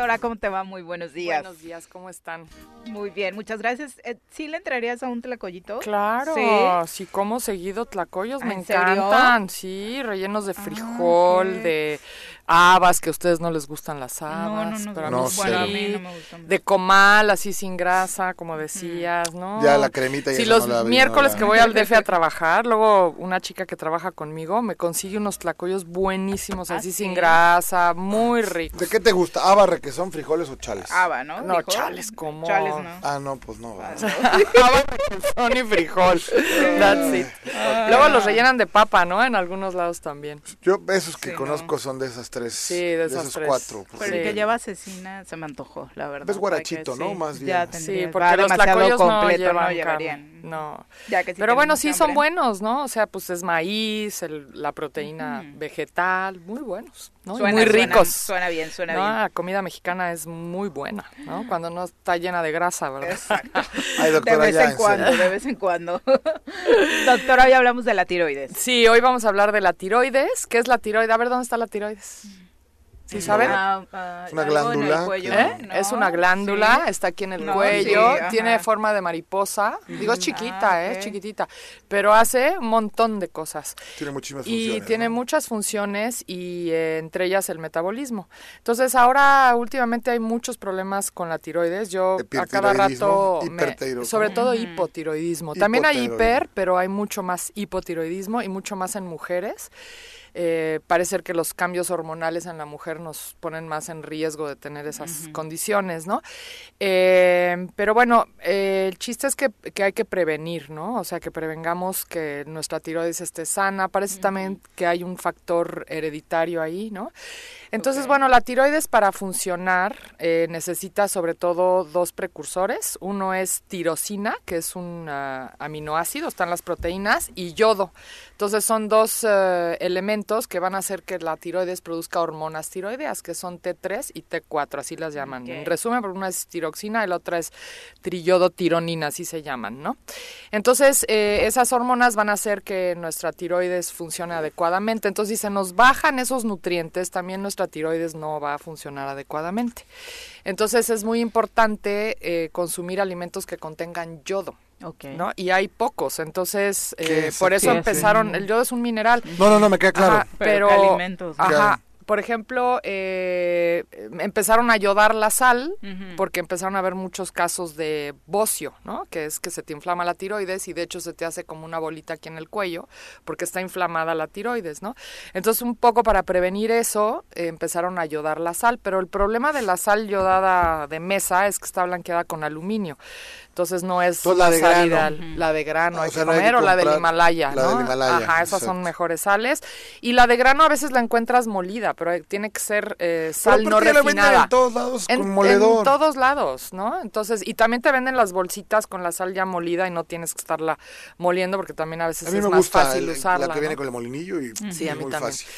A: Doctora, ¿cómo te va? Muy buenos días.
H: Buenos días, ¿cómo están?
A: Muy bien, muchas gracias. Eh, ¿Sí le entrarías a un tlacoyito?
H: Claro, sí, como seguido tlacoyos, me encantan. Sí, rellenos de ah, frijol, de habas, que a ustedes no les gustan las habas.
A: No, no, no, bueno, a mí no me gustan.
H: De comal, así sin grasa, como decías, ¿no?
B: Ya la cremita.
H: Si los miércoles que voy al DF a trabajar, luego una chica que trabaja conmigo me consigue unos tlacoyos buenísimos, ¿Ah, así sin grasa, muy ricos.
B: ¿De qué te gusta? ¿Haba, requesón, frijoles o chales?
A: Haba, ¿no?
H: No, chales, ¿cómo?
A: Chales, no.
B: Ah, no, pues no.
H: Haba, requesón y frijol. That's it. Luego los rellenan de papa, ¿no? En algunos lados también.
B: Yo, esos que conozco son de esas tres
H: Sí, de, esos
B: cuatro.
A: Pero el que lleva asesina se me antojó, la verdad.
B: Es guarachito, ¿no? Más bien.
H: sí, porque los tlacoyos completo no, llevarían. No. Pero bueno, sí son buenos, ¿no? O sea, pues es maíz, la proteína vegetal, muy buenos, ¿no? muy ricos.
A: Suena, bien, suena bien.
H: La comida mexicana es muy buena, ¿no? Cuando no está llena de grasa, ¿verdad?
A: Exacto. de vez en, cuando, de vez en cuando. doctora, hoy hablamos de la tiroides.
H: Sí, hoy vamos a hablar de la tiroides. ¿Qué es la tiroides? A ver, ¿dónde está la tiroides? ¿Sí saben?
B: es una glándula.
H: ¿Eh? Es una glándula, está aquí en el cuello, tiene forma de mariposa. Digo, es chiquita, ah, es chiquitita, pero hace un montón de cosas.
B: Tiene muchísimas funciones.
H: Y tiene muchas funciones y eh, entre ellas el metabolismo. Entonces, ahora últimamente hay muchos problemas con la tiroides. Yo a cada rato, sobre todo hipotiroidismo. También hay hiper, pero hay mucho más hipotiroidismo y mucho más en mujeres eh, parece que los cambios hormonales en la mujer nos ponen más en riesgo de tener esas condiciones, ¿no? Eh, pero bueno, eh, el chiste es que, hay que prevenir, ¿no? O sea, que prevengamos que nuestra tiroides esté sana. Parece también que hay un factor hereditario ahí, ¿no? Entonces, bueno, la tiroides para funcionar eh, necesita sobre todo dos precursores. Uno es tirosina, que es un ah, aminoácido, están las proteínas, y yodo. Entonces son dos eh, elementos que van a hacer que la tiroides produzca hormonas tiroideas, que son T3 y T4, así las llaman. En resumen, una es tiroxina y la otra es triyodotironina, así se llaman, ¿no? Entonces, eh, esas hormonas van a hacer que nuestra tiroides funcione adecuadamente. Entonces, si se nos bajan esos nutrientes, también nuestra tiroides no va a funcionar adecuadamente. Entonces es muy importante eh, consumir alimentos que contengan yodo. Okay. ¿no? Y hay pocos, entonces eh, por eso empezaron, el yodo es un mineral.
B: No, no, no, me queda claro.
A: pero, alimentos.
H: Ajá, por ejemplo, eh, empezaron a ayudar la sal porque empezaron a haber muchos casos de bocio, ¿no? Que es que se te inflama la tiroides y de hecho se te hace como una bolita aquí en el cuello porque está inflamada la tiroides, ¿no? Entonces, un poco para prevenir eso, eh, empezaron a ayudar la sal, pero el problema de la sal yodada de mesa es que está blanqueada con aluminio. Entonces no es
B: la, de
H: sal
B: grano.
H: ideal. La de grano hay que comer o la del Himalaya,
B: la Del Himalaya,
H: Ajá, esas son mejores sales. Y la de grano a veces la encuentras molida, pero tiene que ser eh, sal no refinada.
B: en todos lados
H: en,
B: moledor.
H: En todos lados, ¿no? Entonces, y también te venden las bolsitas con la sal ya molida y no tienes que estarla moliendo porque también a veces es más fácil usarla.
B: La que viene con el molinillo y sí, a mí muy también. fácil.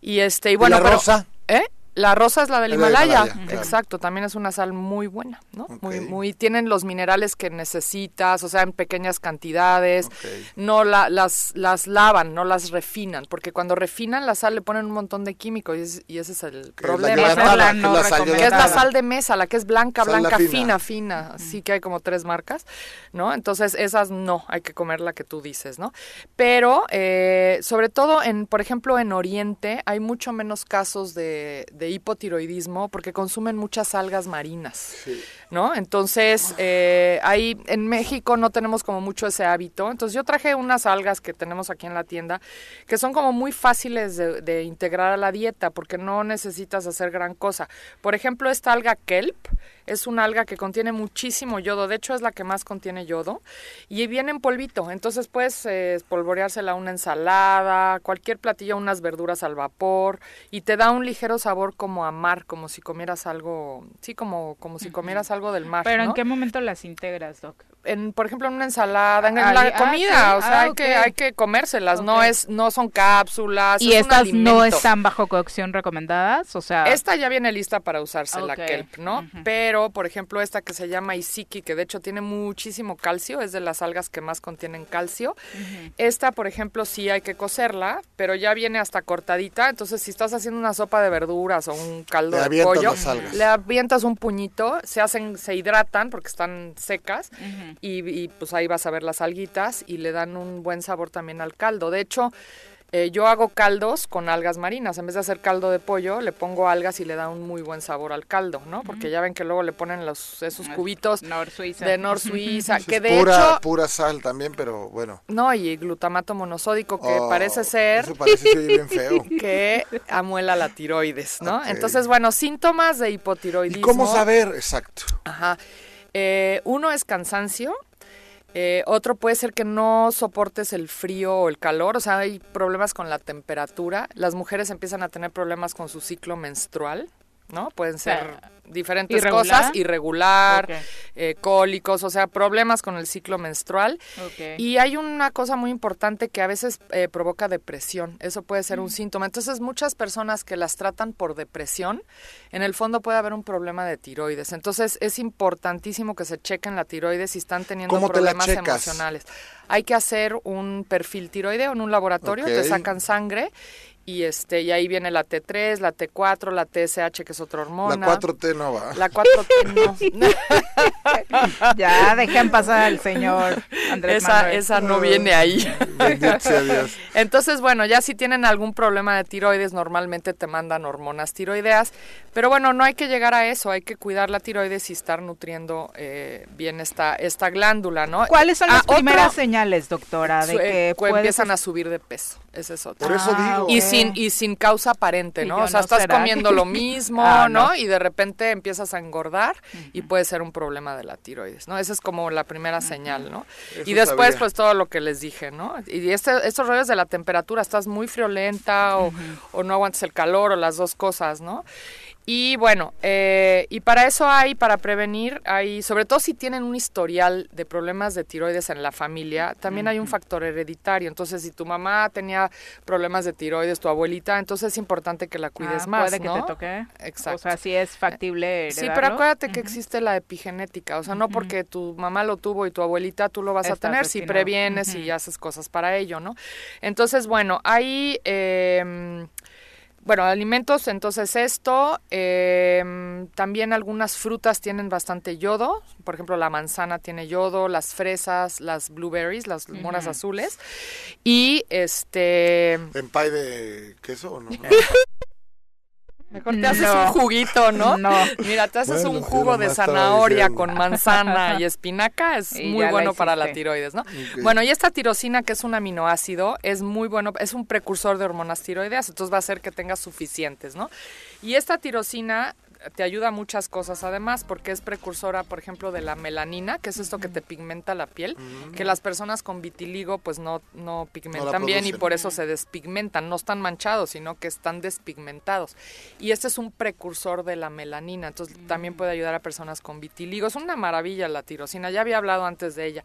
H: Y este, y bueno,
B: ¿Y la rosa?
H: ¿Eh? La rosa es la del Himalaya, exacto, también es una sal muy buena, ¿no? Muy, muy, tienen los minerales que necesitas, o sea, en pequeñas cantidades, no la, las, las lavan, no las refinan, porque cuando refinan la sal le ponen un montón de químicos y, ese es el problema.
B: Es la, no
H: que es la sal de mesa, la que es blanca, blanca, fina, fina, así que hay como tres marcas, ¿no? Entonces esas no, hay que comer la que tú dices, ¿no? Pero, eh, sobre todo, en, por ejemplo, en Oriente hay mucho menos casos de de hipotiroidismo porque consumen muchas algas marinas, ¿no? Entonces, eh, ahí en México no tenemos como mucho ese hábito. Entonces, yo traje unas algas que tenemos aquí en la tienda que son como muy fáciles de, integrar a la dieta porque no necesitas hacer gran cosa. Por ejemplo, esta alga kelp es una alga que contiene muchísimo yodo, de hecho es la que más contiene yodo y viene en polvito, entonces puedes eh, espolvoreársela a una ensalada, cualquier platillo, unas verduras al vapor y te da un ligero sabor como a mar, como si comieras algo, sí, como, como si comieras algo del mar.
A: Pero ¿en qué momento las integras, Doc?
H: En, por ejemplo, en una ensalada, en, la ah, comida, o sea, ah, hay que hay que comérselas, no es no son cápsulas,
A: y estas no están bajo cocción recomendadas, o sea,
H: esta ya viene lista para usarse la kelp, ¿no? Pero por ejemplo, esta que se llama Isiki, que de hecho tiene muchísimo calcio, es de las algas que más contienen calcio. Esta, por ejemplo, sí hay que cocerla, pero ya viene hasta cortadita, entonces si estás haciendo una sopa de verduras o un caldo de pollo, le avientas un puñito, se hacen, se hidratan porque están secas y, pues ahí vas a ver las alguitas y le dan un buen sabor también al caldo. De hecho, eh, yo hago caldos con algas marinas. En vez de hacer caldo de pollo, le pongo algas y le da un muy buen sabor al caldo, ¿no? Porque ya ven que luego le ponen los esos cubitos de Nor Suiza, que de
B: pura,
H: hecho
B: pura sal también, pero bueno.
H: No, y glutamato monosódico que oh, parece ser
B: eso parece bien feo.
H: que amuela la tiroides, ¿no? Entonces, bueno, síntomas de hipotiroidismo. ¿Y
B: cómo saber? Exacto.
H: Ajá. Eh, uno es cansancio, eh, otro puede ser que no soportes el frío o el calor, o sea, hay problemas con la temperatura. Las mujeres empiezan a tener problemas con su ciclo menstrual, ¿no? Pueden ser diferentes cosas, irregular, eh, cólicos, o sea, problemas con el ciclo menstrual. Y hay una cosa muy importante que a veces eh, provoca depresión, eso puede ser un mm. síntoma. Entonces, muchas personas que las tratan por depresión, en el fondo puede haber un problema de tiroides. Entonces, es importantísimo que se chequen la tiroides si están teniendo problemas emocionales. Hay que hacer un perfil tiroideo en un laboratorio, te sacan sangre y este y ahí viene la T3, la T4, la TSH que es otra hormona.
B: La 4T no va.
H: La 4T no.
A: ya dejen pasar al señor Andrés
H: esa, Esa no viene ahí. Entonces, bueno, ya si tienen algún problema de tiroides, normalmente te mandan hormonas tiroideas, pero bueno, no hay que llegar a eso, hay que cuidar la tiroides y estar nutriendo eh, bien esta esta glándula, ¿no?
A: ¿Cuáles son las ah, primeras señales, doctora, de que
H: empiezan a subir de peso? Ese es otro.
B: Por eso digo.
H: Y sin, y sin causa aparente, ¿no? O sea, estás comiendo lo mismo, ah, ¿no? Y de repente empiezas a engordar y puede ser un problema de la tiroides, ¿no? Esa es como la primera señal, ¿no? y después, pues todo lo que les dije, ¿no? Y este, estos rollos de la temperatura, estás muy friolenta o, o no aguantas el calor o las dos cosas, ¿no? Y bueno, eh, y para eso hay, para prevenir, hay, sobre todo si tienen un historial de problemas de tiroides en la familia, también hay un factor hereditario. Entonces, si tu mamá tenía problemas de tiroides, tu abuelita, entonces es importante que la cuides ah, más.
A: Puede que te toque.
H: Exacto.
A: O sea, si es factible.
H: Sí, pero acuérdate que existe la epigenética. O sea, no porque tu mamá lo tuvo y tu abuelita tú lo vas a tener si previenes y haces cosas para ello, ¿no? Entonces, bueno, hay. Eh, bueno, alimentos, entonces esto, em, también algunas frutas tienen bastante yodo, por ejemplo la manzana tiene yodo, las fresas, las blueberries, las moras azules, y este...
B: ¿En pie de queso o no?
H: Mejor te haces un juguito, ¿no? No. Mira, te haces un jugo de zanahoria con manzana y espinaca, es muy bueno para la tiroides, ¿no? Bueno, y esta tirosina, que es un aminoácido, es muy bueno, es un precursor de hormonas tiroideas, entonces va a hacer que tengas suficientes, ¿no? Y esta tirosina te ayuda a muchas cosas. Además, porque es precursora, por ejemplo, de la melanina, que es esto que te pigmenta la piel, que las personas con vitiligo pues no, no pigmentan bien y por eso se despigmentan, no están manchados, sino que están despigmentados. Y este es un precursor de la melanina, entonces también puede ayudar a personas con vitiligo. Es una maravilla la tirosina, ya había hablado antes de ella.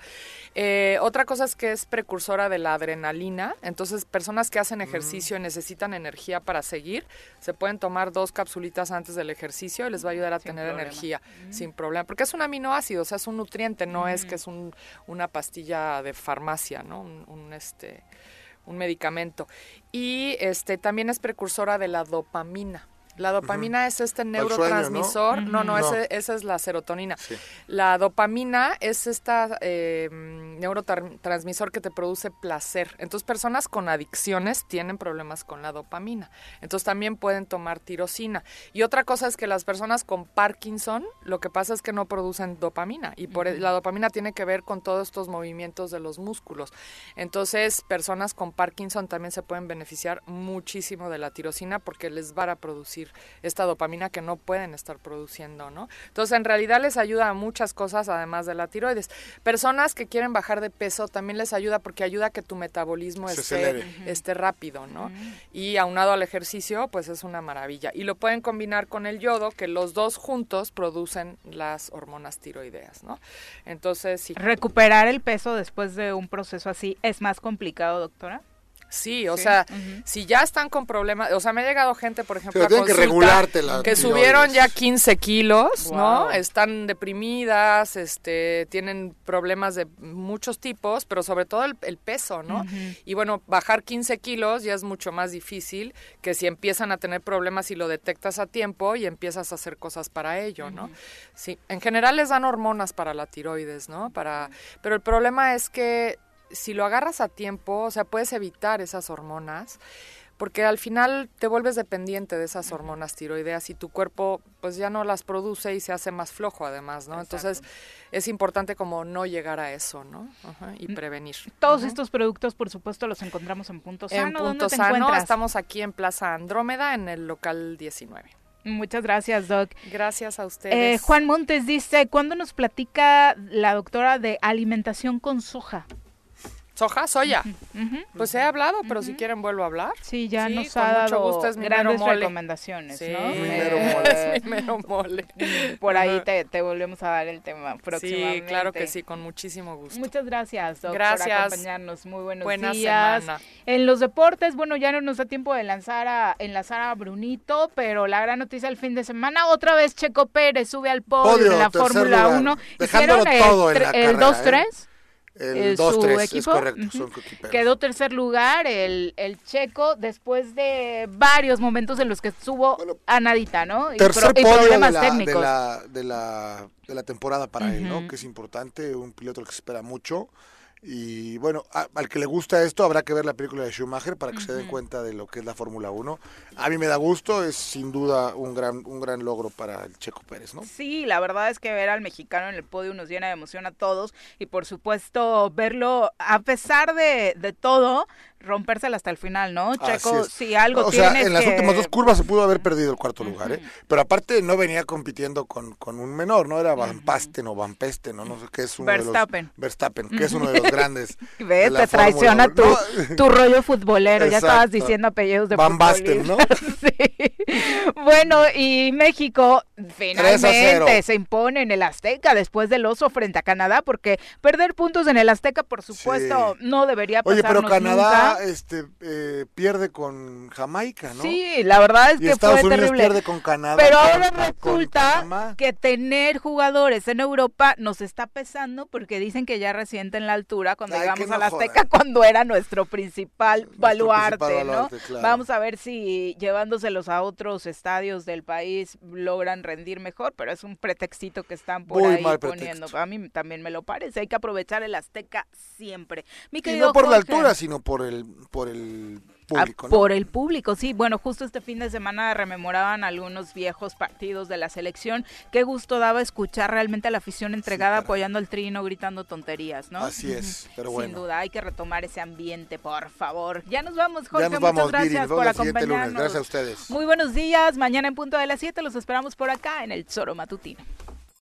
H: Eh, otra cosa es que es precursora de la adrenalina, entonces personas que hacen ejercicio y necesitan energía para seguir, se pueden tomar dos capsulitas antes del ejercicio y les va a ayudar a tener energía sin problema, porque es un aminoácido, o sea, es un nutriente, no es que es un, una pastilla de farmacia, ¿no? Un, este un medicamento. Y este también es precursora de la dopamina. La dopamina es este neurotransmisor. ¿no? No, esa es la serotonina. La dopamina es esta eh, neurotransmisor que te produce placer. Entonces, personas con adicciones tienen problemas con la dopamina. Entonces, también pueden tomar tirosina. Y otra cosa es que las personas con Parkinson, lo que pasa es que no producen dopamina. Y por la dopamina tiene que ver con todos estos movimientos de los músculos. Entonces, personas con Parkinson también se pueden beneficiar muchísimo de la tirosina porque les va a producir esta dopamina que no pueden estar produciendo, ¿no? Entonces, en realidad les ayuda a muchas cosas además de la tiroides. Personas que quieren bajar de peso también les ayuda porque ayuda a que tu metabolismo esté, esté, rápido, ¿no? Y aunado al ejercicio, pues es una maravilla. Y lo pueden combinar con el yodo, que los dos juntos producen las hormonas tiroideas, ¿no? Entonces, sí.
A: Recuperar el peso después de un proceso así es más complicado, doctora.
H: Sí, o sea, si ya están con problemas, o sea, me ha llegado gente, por ejemplo,
B: a que,
H: que subieron ya 15 kilos, ¿no? Están deprimidas, este, tienen problemas de muchos tipos, pero sobre todo el, peso, ¿no? Y bueno, bajar 15 kilos ya es mucho más difícil que si empiezan a tener problemas y lo detectas a tiempo y empiezas a hacer cosas para ello, ¿no? Sí, en general les dan hormonas para la tiroides, ¿no? Para, pero el problema es que si lo agarras a tiempo, o sea, puedes evitar esas hormonas, porque al final te vuelves dependiente de esas hormonas tiroideas y tu cuerpo pues ya no las produce y se hace más flojo además, ¿no? Entonces es importante como no llegar a eso, ¿no? y prevenir.
A: Todos estos productos, por supuesto, los encontramos en Punto Sano.
H: En Punto Sano, estamos aquí en Plaza Andrómeda, en el local 19.
A: Muchas gracias, Doc.
H: Gracias a ustedes.
A: Eh, Juan Montes dice, ¿cuándo nos platica la doctora de alimentación con soja?
H: Soja, soya. Pues he hablado, pero si quieren vuelvo a hablar.
A: Sí, ya nos ha dado gusto, es grandes recomendaciones,
H: sí.
A: ¿no?
H: Mi mero mole. es mi mero mole.
A: Por ahí te, te, volvemos a dar el tema próximamente.
H: Sí, claro que sí, con muchísimo gusto.
A: Muchas gracias, Doc,
H: gracias.
A: por acompañarnos. Muy buenos
H: Buena
A: días.
H: Semana.
A: En los deportes, bueno, ya no nos da tiempo de lanzar a, enlazar a Brunito, pero la gran noticia del fin de semana, otra vez Checo Pérez sube al podio, de la Fórmula 1.
B: Hicieron el,
A: el 2-3.
B: El 2-3, es correcto,
A: Quedó tercer lugar el, el checo después de varios momentos en los que estuvo a nadita, ¿no?
B: Y, tercer problemas de la, técnicos. De la, de la, de la temporada para él, ¿no? Que es importante, un piloto que se espera mucho. Y bueno, al que le gusta esto habrá que ver la película de Schumacher para que se den cuenta de lo que es la Fórmula 1. A mí me da gusto, es sin duda un gran un gran logro para el Checo Pérez, ¿no?
A: Sí, la verdad es que ver al mexicano en el podio nos llena de emoción a todos y por supuesto verlo a pesar de, de todo, rompérsela hasta el final, ¿no? Checo, si algo
B: o
A: sea,
B: en las últimas dos curvas se pudo haber perdido el cuarto lugar, ¿eh? Pero aparte no venía compitiendo con, con un menor, ¿no? Era Van Pasten o Van Pesten, ¿no? No sé qué es uno
A: Verstappen.
B: de los... Verstappen. que es uno de los grandes.
A: Ve, te traiciona tu, tu, rollo futbolero, ya estabas diciendo apellidos de
B: Van Basten, ¿no?
A: sí. Bueno, y México finalmente se impone en el Azteca después del oso frente a Canadá, porque perder puntos en el Azteca, por supuesto, no debería pasar.
B: Oye, pero Canadá este, eh, pierde con Jamaica, ¿no?
A: Sí, la verdad es que
B: Estados
A: fue
B: Unidos
A: terrible.
B: pierde con Canadá.
A: Pero ahora resulta que tener jugadores en Europa nos está pesando porque dicen que ya resienten la altura cuando llegamos a la Azteca, cuando era nuestro principal baluarte, ¿no? Vamos a ver si llevándoselos a otros estadios del país logran rendir mejor, pero es un pretextito que están por ahí poniendo. A mí también me lo parece, hay que aprovechar el Azteca siempre. Mi
B: y no por la altura, sino por el por el público.
A: Por el público, sí. Bueno, justo este fin de semana rememoraban algunos viejos partidos de la selección. Qué gusto daba escuchar realmente a la afición entregada apoyando al trino, gritando tonterías, ¿no?
B: Así es, pero bueno.
A: Sin duda, hay que retomar ese ambiente, por favor. Ya nos vamos, Jorge. muchas gracias por acompañarnos.
B: Gracias a ustedes.
A: Muy buenos días. Mañana en punto de las 7 los esperamos por acá en el Zoro Matutino.